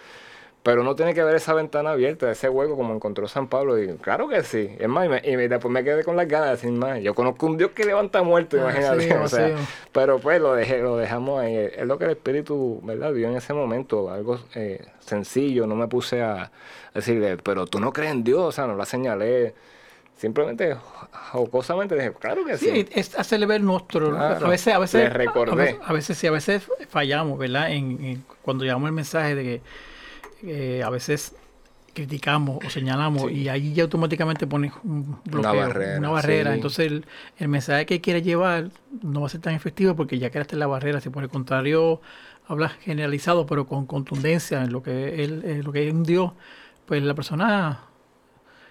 Pero uno tiene que ver esa ventana abierta, ese hueco como encontró San Pablo. Y claro que sí. Es más, y, me- y me- después me quedé con las ganas de decir más. Yo conozco un Dios que levanta muertos, Ah, imagínate. sí, o sea, sí. pero pues lo, dejé, lo dejamos ahí. Es lo que el Espíritu, ¿verdad? Vio en ese momento. Algo eh, sencillo. No me puse a decirle, pero tú no crees en Dios. O sea, no la señalé. Simplemente, jocosamente dije, claro que sí. Sí, es hacerle ver nuestro. Claro. A veces, a veces, Le recordé. A veces, a veces sí, a veces fallamos, ¿verdad? En, en- cuando llevamos el mensaje de que eh, a veces criticamos o señalamos Sí. y ahí ya automáticamente pones un bloqueo, barrera, una barrera. sí. Entonces el, el mensaje que quieres llevar no va a ser tan efectivo porque ya creaste la barrera. Si por el contrario hablas generalizado pero con contundencia en lo que él, en lo que es un Dios, pues la persona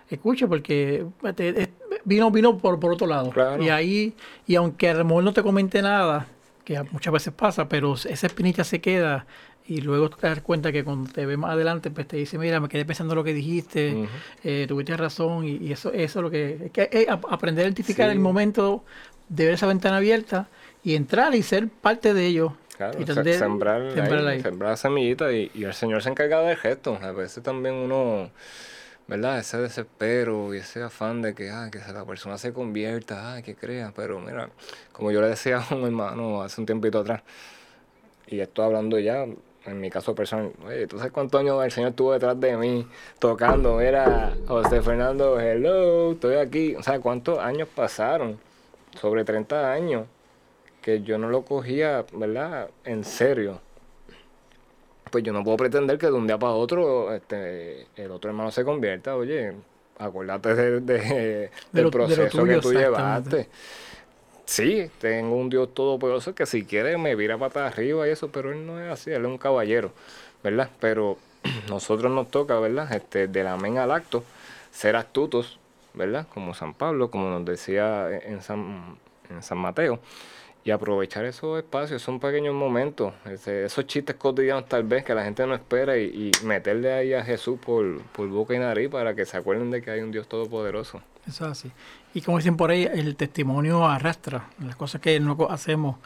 escucha porque te- vino vino por, por otro lado Claro. y ahí y aunque a lo mejor no te comente nada que muchas veces pasa pero esa espinita se queda y luego te das cuenta que cuando te ve más adelante pues te dice mira me quedé pensando lo que dijiste eh, tuviste razón y, y eso eso es lo que es que es ap- aprender a identificar Sí. el momento de ver esa ventana abierta y entrar y ser parte de ello Claro, y de sembrar, sembrar ahí, ahí. sembrar la semillita y, y el Señor se encarga del gesto. A veces también uno, ¿verdad? Ese desespero y ese afán de que, ah, que la persona se convierta, ah, que crea. Pero mira, como yo le decía a un hermano hace un tiempito atrás, y estoy hablando ya, en mi caso personal, oye, ¿tú sabes cuántos años el Señor estuvo detrás de mí tocando? Mira, José Fernando, hello, estoy aquí. O sea, ¿cuántos años pasaron? Sobre 30 años que yo no lo cogía, ¿verdad? En serio. Pues yo no puedo pretender que de un día para otro este, el otro hermano se convierta. Oye, acuérdate de, de- De del lo- de lo proceso tuyo, que tú llevaste. Sí, tengo un Dios todopoderoso que si quiere me vira para arriba y eso, pero él no es así, él es un caballero, ¿verdad? Pero nosotros nos toca, ¿verdad? Este, del amén al acto, ser astutos, ¿verdad? Como San Pablo, como nos decía en San, en San Mateo, y aprovechar esos espacios, esos pequeños momentos, esos chistes cotidianos tal vez que la gente no espera y, y meterle ahí a Jesús por, por boca y nariz para que se acuerden de que hay un Dios todopoderoso. Eso es así. Y como dicen por ahí, el testimonio arrastra las cosas que no hacemos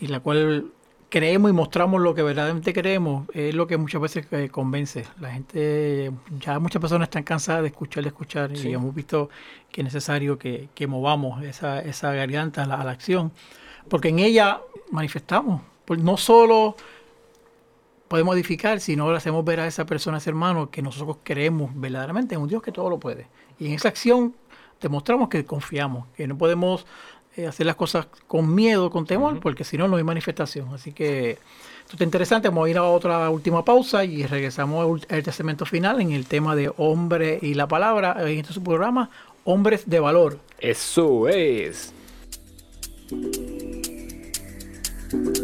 y la cual creemos y mostramos lo que verdaderamente creemos, es lo que muchas veces eh, convence. La gente, ya muchas personas están cansadas de escuchar, de escuchar, Sí. y hemos visto que es necesario que, que movamos esa, esa garganta a la, a la acción, porque en ella manifestamos. Pues no solo podemos edificar, sino le hacemos ver a esa persona, a ese hermano, que nosotros creemos verdaderamente en un Dios que todo lo puede. Y en esa acción demostramos que confiamos, que no podemos eh, hacer las cosas con miedo, con temor, porque si no, no hay manifestación. Así que esto está interesante. Vamos a ir a otra última pausa y regresamos al segmento final en el tema de hombre y la palabra. En este programa, Hombres de Valor. Eso es.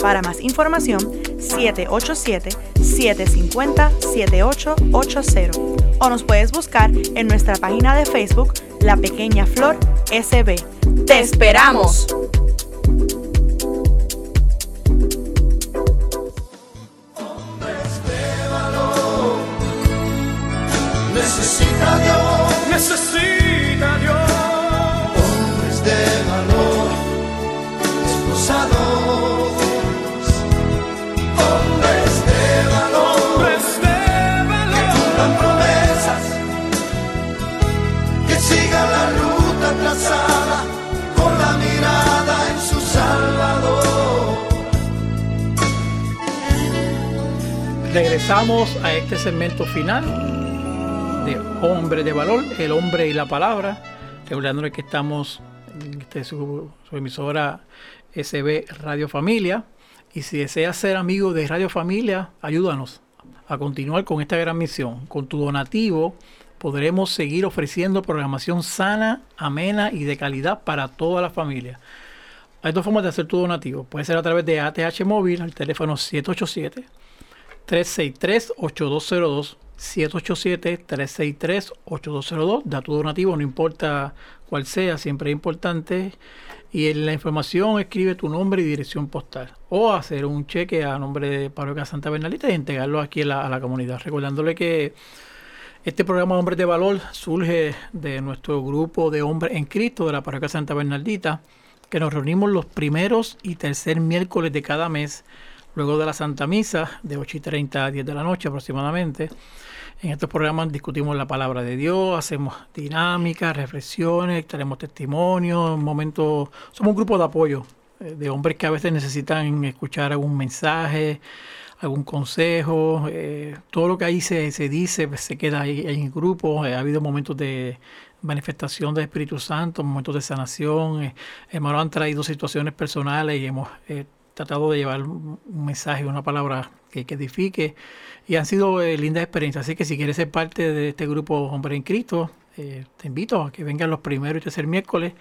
Para más información, 787-750-7880 o nos puedes buscar en nuestra página de Facebook La Pequeña Flor SB. ¡Te esperamos! Necesita Dios Necesita Regresamos a este segmento final de Hombre de Valor, el hombre y la palabra. Recordándole que estamos en este, su, emisora SB Radio Familia. Y si deseas ser amigo de Radio Familia, ayúdanos a continuar con esta gran misión. Con tu donativo podremos seguir ofreciendo programación sana, amena y de calidad para toda la familia. Hay dos formas de hacer tu donativo. Puede ser a través de ATH Móvil al teléfono 787 363-8202. 787-363-8202. Da tu donativo, no importa cuál sea, siempre es importante. Y en la información escribe tu nombre y dirección postal. O hacer un cheque a nombre de Parroquia Santa Bernalita y entregarlo aquí a la, a la comunidad. Recordándole que este programa Hombres de Valor surge de nuestro grupo de hombres en Cristo de la Parroquia Santa Bernardita, que nos reunimos los primeros y tercer miércoles de cada mes luego de la Santa Misa, de 8 y 30 a 10 de la noche aproximadamente. En estos programas discutimos la palabra de Dios, hacemos dinámicas, reflexiones, tenemos testimonios, un momento, somos un grupo de apoyo eh, de hombres que a veces necesitan escuchar algún mensaje, algún consejo, eh, todo lo que ahí se, se dice pues, se queda ahí, ahí en grupo, Eh, ha habido momentos de manifestación del Espíritu Santo, momentos de sanación, eh, han traído situaciones personales y hemos tratado de llevar un mensaje, una palabra que, que edifique y han sido eh, lindas experiencias. Así que si quieres ser parte de este grupo Hombre en Cristo, eh, te invito a que vengan los primeros y tercer miércoles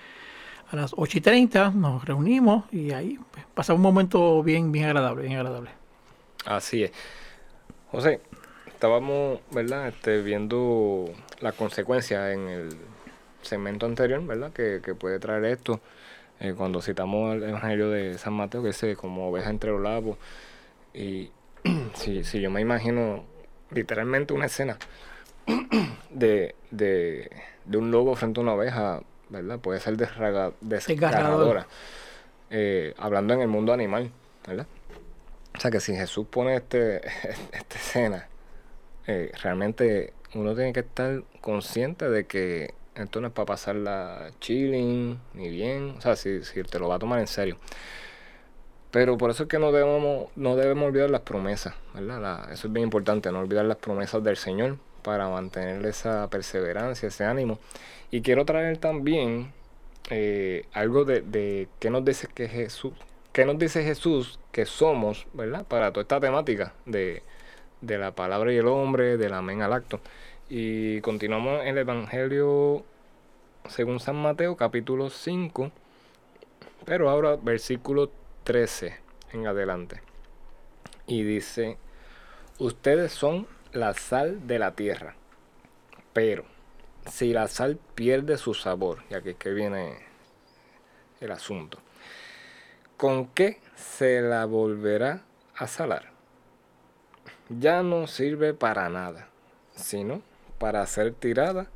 a las 8 y 30, nos reunimos y ahí pues, pasamos un momento bien, bien agradable, bien agradable. Así es. José, estábamos, ¿verdad? Este, viendo las consecuencias en el segmento anterior, ¿verdad? Que puede traer esto. Eh, cuando citamos el Evangelio de San Mateo, que es como oveja entre los lapos. Y si, si yo me imagino literalmente una escena de, de, de un lobo frente a una oveja, ¿verdad? Puede ser desgarradora. Eh, hablando en el mundo animal, ¿verdad? O sea que si Jesús pone este, esta escena, eh, realmente uno tiene que estar consciente de que esto no es para pasarla chilling, ni bien, o sea, si, si te lo va a tomar en serio. Pero por eso es que no debemos, no debemos olvidar las promesas, ¿verdad? Eso es bien importante, no olvidar las promesas del Señor para mantener esa perseverancia, ese ánimo. Y quiero traer también eh, algo de, de qué nos dice que Jesús, qué nos dice Jesús que somos, ¿verdad? Para toda esta temática de, de la palabra y el hombre, del amén al acto. Y continuamos en el Evangelio según San Mateo, capítulo 5, pero ahora versículo 13 en adelante. Y dice, ustedes son la sal de la tierra, pero si la sal pierde su sabor, y aquí es que viene el asunto, ¿con qué se la volverá a salar? Ya no sirve para nada, sino para ser tirada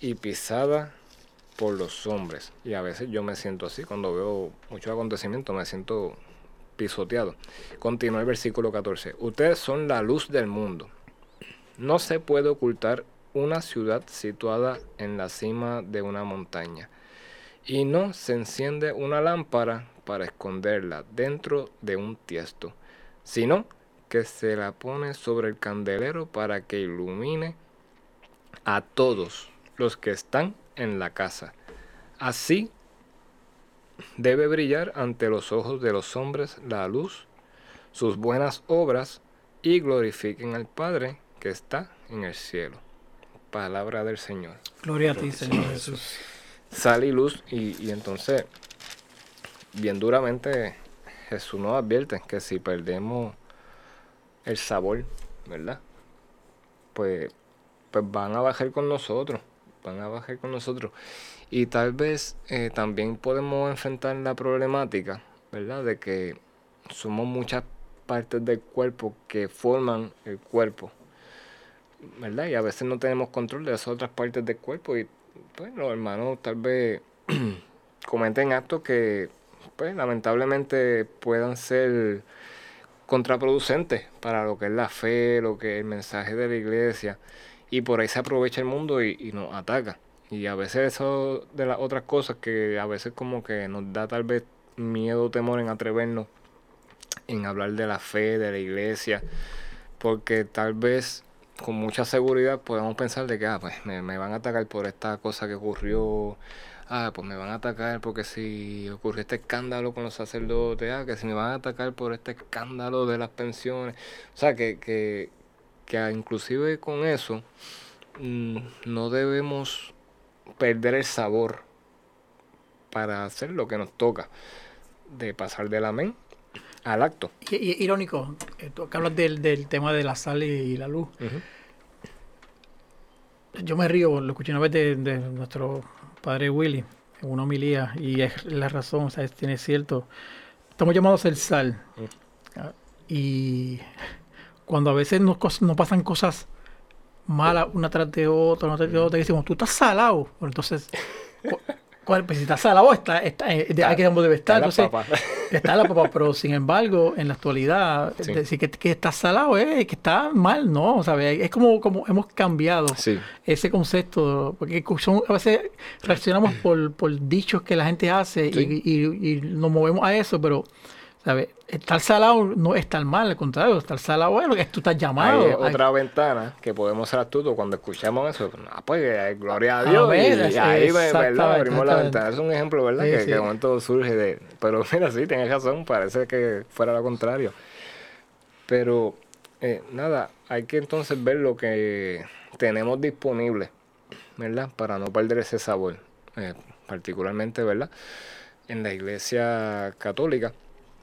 y pisada por los hombres. Y a veces yo me siento así, cuando veo muchos acontecimientos, me siento pisoteado. Continúa el versículo 14. Ustedes son la luz del mundo. No se puede ocultar una ciudad situada en la cima de una montaña. Y no se enciende una lámpara para esconderla dentro de un tiesto, sino que se la pone sobre el candelero para que ilumine a todos los que están en la casa. Así debe brillar ante los ojos de los hombres la luz, sus buenas obras, y glorifiquen al Padre que está en el cielo. palabra del Señor. Gloria a ti, Señor Jesús. Sal y luz y, y entonces, bien duramente, Jesús nos advierte que si perdemos el sabor, ¿verdad? Pues, pues van a bajar con nosotros, van a bajar con nosotros. Y tal vez eh, también podemos enfrentar la problemática, ¿verdad? De que somos muchas partes del cuerpo que forman el cuerpo, ¿verdad? Y a veces no tenemos control de esas otras partes del cuerpo y pues los hermanos tal vez cometen actos que pues lamentablemente puedan ser contraproducentes para lo que es la fe, lo que es el mensaje de la iglesia y por ahí se aprovecha el mundo y, y nos ataca. Y a veces eso de las otras cosas que a veces como que nos da tal vez miedo o temor en atrevernos en hablar de la fe, de la iglesia, porque tal vez con mucha seguridad podemos pensar de que ah, pues me, me van a atacar por esta cosa que ocurrió, ah, pues me van a atacar porque si ocurrió este escándalo con los sacerdotes, ah, que si me van a atacar por este escándalo de las pensiones, o sea, que, que, que inclusive con eso mm, no debemos perder el sabor para hacer lo que nos toca, de pasar del amén al acto. Y, y- irónico, eh, tú que hablas del, del tema de la sal y, la luz. Yo me río, lo escuché una vez de, de nuestro padre Willy en una homilía y es la razón, o sea, es- tiene cierto. Estamos llamados ser sal. Ah, Y cuando a veces nos, nos pasan cosas malas una tras de otra, una tras de otra, y decimos, tú estás salado. Bueno, entonces. Pues si estás salado, está, está, eh, de- aquí debe estar. Está la Entonces, papa. Está la papa, pero sin embargo, en la actualidad, Sí. decir que, que está salado es que está mal, ¿no? ¿Sabes? Es como, como hemos cambiado Sí. ese concepto, porque son, a veces reaccionamos por, por dichos que la gente hace y- Sí. y, y nos movemos a eso, pero, ¿sabes? Estar salado no es estar mal, al contrario, estar salado es lo que tú estás llamado. Hay otra ventana que podemos ser astutos cuando escuchamos eso. Ah, pues eh, gloria a Dios. y- ver, y, ahí ¿verdad? exactamente, abrimos la ventana. Es un ejemplo, ¿verdad? Sí, que, sí. que de momento surge de. Pero mira, sí, tienes razón. Parece que fuera lo contrario. Pero eh, nada, hay que entonces ver lo que tenemos disponible, ¿verdad? Para no perder ese sabor. Eh, particularmente, ¿verdad? En la iglesia católica,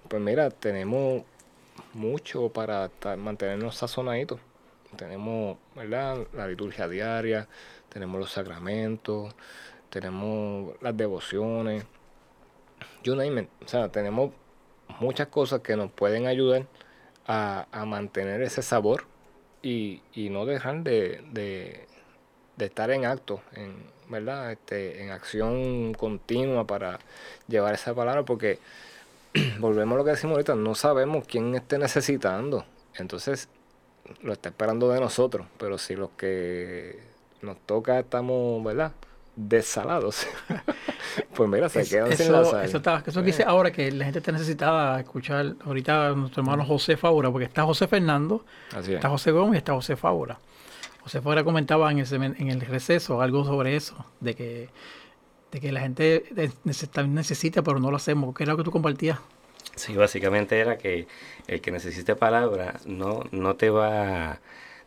pues mira, tenemos mucho para mantenernos sazonaditos. Tenemos, ¿verdad? La liturgia diaria, tenemos los sacramentos, tenemos las devociones, you name it. O sea, tenemos muchas cosas que nos pueden ayudar a, a mantener ese sabor y, y no dejar de, de- de estar en acto, en, ¿verdad? Este, en acción continua para llevar esa palabra, porque volvemos a lo que decimos ahorita, no sabemos quién esté necesitando. Entonces, lo está esperando de nosotros, pero si los que nos toca estamos, ¿verdad? Desalados, pues mira, se Es- quedan sin la eso, sal. eso, eso que dice ahora que la gente está necesitada a escuchar ahorita a nuestro hermano José Faura, porque está José Fernando, es. está José Gómez y está José Faura. José Faura comentaba en, ese, en el receso algo sobre eso, de que, de que la gente necesita, necesita, pero no lo hacemos. ¿Qué era lo que tú compartías? Sí, básicamente era que el que necesite palabra no, no te va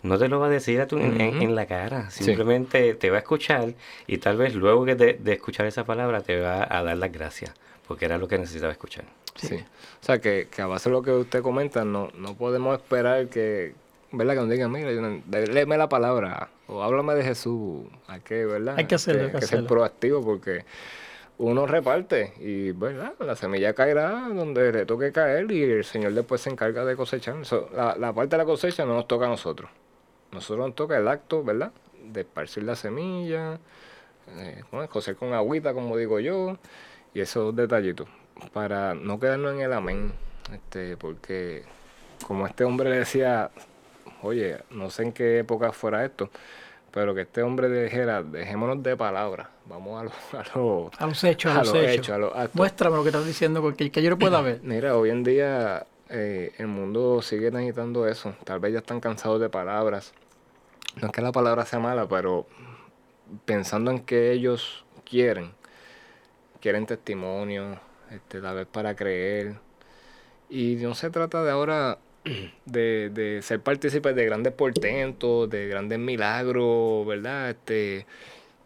no te lo va a decir a tu, en, en- Ujú. en la cara, simplemente te va a escuchar y tal vez luego que de, de escuchar esa palabra te va a dar las gracias, porque era lo que necesitaba escuchar. Sí. O sea, que, que a base de lo que usted comenta, no, no podemos esperar que, ¿verdad? Que nos digan, mira, yo la palabra o háblame de Jesús. Hay que, ¿verdad? Hay que hacerlo, hay que ser hacerlo. proactivo porque uno reparte y, ¿verdad? La semilla caerá donde le toque caer y el Señor después se encarga de cosechar. So, la, la parte de la cosecha no nos toca a nosotros. Nosotros nos toca el acto, ¿verdad? De esparcir la semilla, eh, bueno, coser con agüita, como digo yo, y esos detallitos, para no quedarnos en el amén, este, porque como este hombre le decía, oye, no sé en qué época fuera esto, pero que este hombre dijera, dejémonos de palabras, vamos a lo, a lo, A los hechos, a, los hechos. hechos, a los actos. Muéstrame lo que estás diciendo, que, que yo lo pueda ver. Mira, hoy en día eh, el mundo sigue necesitando eso. Tal vez ya están cansados de palabras. No es que la palabra sea mala, pero pensando en que ellos quieren, quieren testimonio, este, tal vez para creer. Y no se trata de ahora de, de ser partícipes de grandes portentos, de grandes milagros, ¿verdad? Este,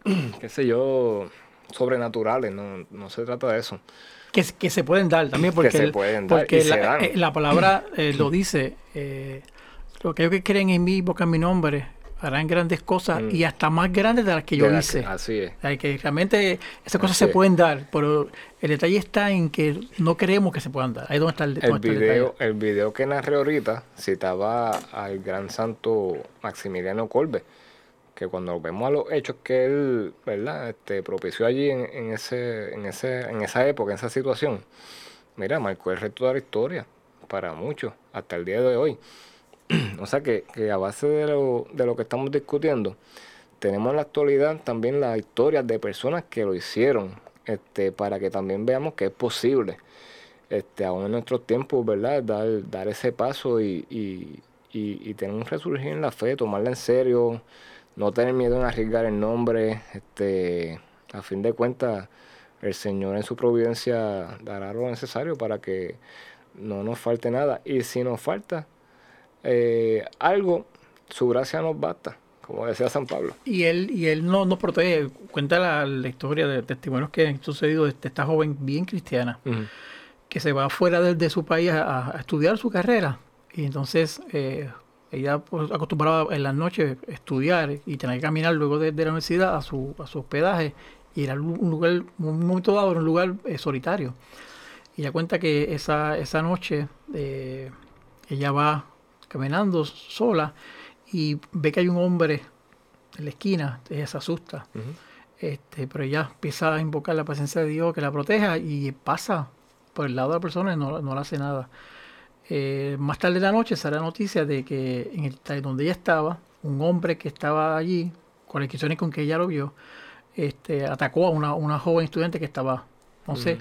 qué sé yo, sobrenaturales, no, no se trata de eso. Que, que se pueden dar también, porque, se el- pueden dar porque se la, eh, la palabra eh, lo dice, eh, lo que ellos que creen en mí, invocan mi nombre, harán grandes cosas Mm. y hasta más grandes de las que yo la hice. que- así es. O sea, que realmente esas cosas Así se es. pueden dar, pero el detalle está en que no creemos que se puedan dar. Ahí es donde está el, El el video, detalle. el video que narré ahorita citaba al gran santo Maximiliano Kolbe, que cuando vemos a los hechos que él, ¿verdad? Este, propició allí en, en ese, en ese, en esa época, en esa situación, mira, marcó el resto de la historia para muchos, hasta el día de hoy. o sea que, que a base de lo, de lo que estamos discutiendo, tenemos en la actualidad también las historias de personas que lo hicieron, este, para que también veamos que es posible este, aún en nuestros tiempos, ¿verdad? Dar, dar ese paso y, y, y- y tener un resurgir en la fe, tomarla en serio, no tener miedo en arriesgar el nombre, este, a fin de cuentas, el Señor en su providencia dará lo necesario para que no nos falte nada. Y si nos falta eh, algo, su gracia nos basta, como decía San Pablo. Y él, y él no nos protege. Cuenta la, la historia de testimonios que han sucedido de esta joven bien cristiana que se va fuera de, de su país a, a estudiar su carrera. Y entonces eh, ella pues, acostumbraba en las noches estudiar y tener que caminar luego de, de la universidad a su, a su hospedaje y era un lugar, un momento dado, era un lugar eh, solitario. Y ella cuenta que esa, esa noche eh, ella va caminando sola y ve que hay un hombre en la esquina, ella se asusta. Este, pero ella empieza a invocar la presencia de Dios que la proteja y pasa por el lado de la persona y no, no le hace nada. Eh, más tarde de la noche sale la noticia de que en el donde ella estaba, un hombre que estaba allí, con inquisición con que ella lo vio, este, atacó a una, una joven estudiante que estaba, no sé,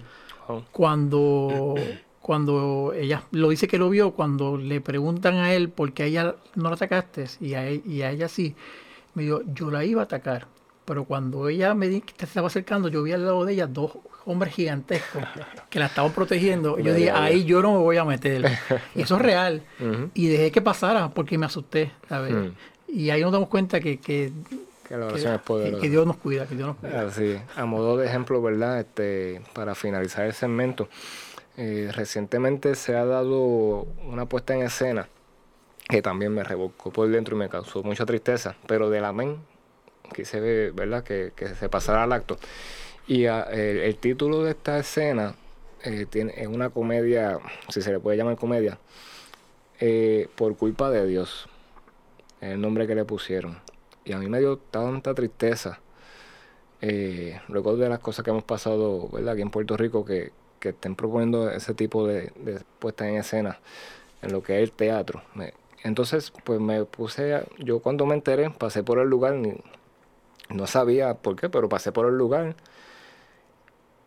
Oh. cuando, cuando ella lo dice que lo vio, cuando le preguntan a él por qué a ella no la atacaste y a, e- y a ella sí, me dijo, yo la iba a atacar, pero cuando ella me di que te estaba acercando, yo vi al lado de ella dos hombres gigantescos que la estaban protegiendo. Y yo dije, ahí yo no me voy a meter. Y eso es real. Y dejé que pasara porque me asusté. ¿sabes? Mm. Y ahí nos damos cuenta que, que, Que la que- oración es poderosa. que Dios nos cuida, que Dios nos cuida. Así, a modo de ejemplo, ¿verdad? Este, para finalizar el segmento, eh, recientemente se ha dado una puesta en escena que también me revocó por dentro y me causó mucha tristeza, pero del amén, quise ver, ¿verdad? Que, que se pasara al acto. Y ah, el, título de esta escena eh, tiene, es una comedia, si se le puede llamar comedia, eh, por culpa de Dios, el nombre que le pusieron. Y a mí me dio tanta tristeza eh, luego de las cosas que hemos pasado ¿verdad? aquí en Puerto Rico, que, que estén proponiendo ese tipo de, de puesta en escena en lo que es el teatro. Me- entonces, pues me puse, yo cuando me enteré, pasé por el lugar, ni- no sabía por qué, pero pasé por el lugar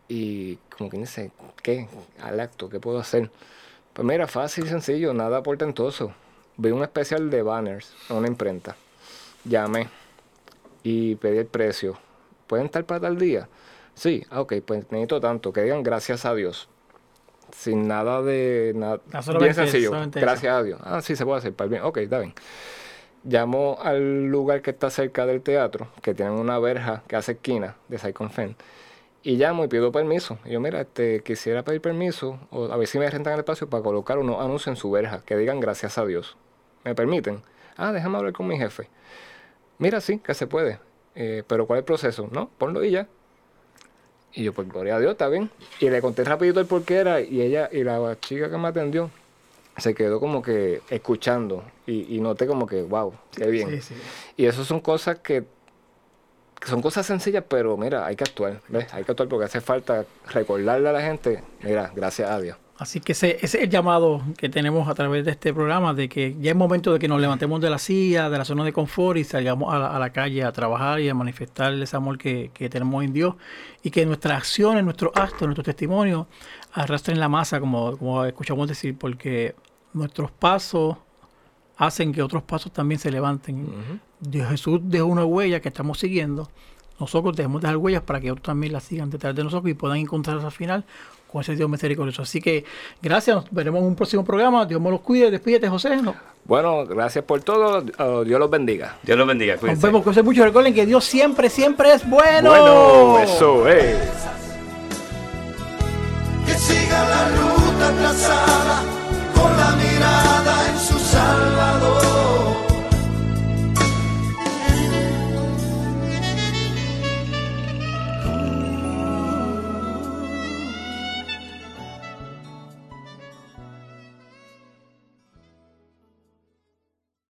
y como que dice, ¿qué? Al acto, ¿qué puedo hacer? Pues mira, fácil y sencillo, nada portentoso. Vi un especial de banners en una imprenta. Llamé y pedí el precio. ¿Pueden estar para tal día? Sí, ah, ok, pues necesito tanto, que digan gracias a Dios. Sin nada de nada. Ah, Bien sencillo. eso. Gracias a Dios. Ah, sí, se puede hacer. Para el bien. Ok, está bien. Llamo al lugar que está cerca del teatro, que tienen una verja que hace esquina de Saicon Fen. Y llamo y pido permiso. Y yo, mira, este, quisiera pedir permiso, o a ver si me rentan el espacio para colocar unos anuncios en su verja que digan gracias a Dios. ¿Me permiten? Ah, déjame hablar con mi jefe. Mira, sí, que se puede. Eh, pero ¿cuál es el proceso? No, ponlo y ya. Y yo, pues gloria a Dios, está bien. Y le conté rapidito el por qué era. Y ella, y la chica que me atendió, se quedó como que escuchando. Y, y noté como que, wow, qué bien. Sí, sí. Y eso son cosas que, que son cosas sencillas, pero mira, hay que actuar, ¿ves? Hay que actuar porque hace falta recordarle a la gente, mira, gracias a Dios. Así que ese, ese es el llamado que tenemos a través de este programa, de que ya es momento de que nos levantemos de la silla, de la zona de confort y salgamos a la, a la calle a trabajar y a manifestar ese amor que, que tenemos en Dios y que nuestras acciones, nuestros actos, nuestros testimonios arrastren la masa, como, como escuchamos decir, porque nuestros pasos hacen que otros pasos también se levanten. Dios Jesús dejó una huella que estamos siguiendo. Nosotros debemos dejar huellas para que otros también las sigan detrás de nosotros y puedan encontrarnos al final con ese Dios misericordioso. Así que gracias, nos veremos en un próximo programa. Dios me los cuide, despídete, José. Bueno, gracias por todo. Oh, Dios los bendiga. Dios los bendiga. Cuídense. Nos vemos, cuídense mucho. Recuerden que Dios siempre, siempre es bueno. Bueno, eso es. Que siga la ruta trazada con la mirada en su sala.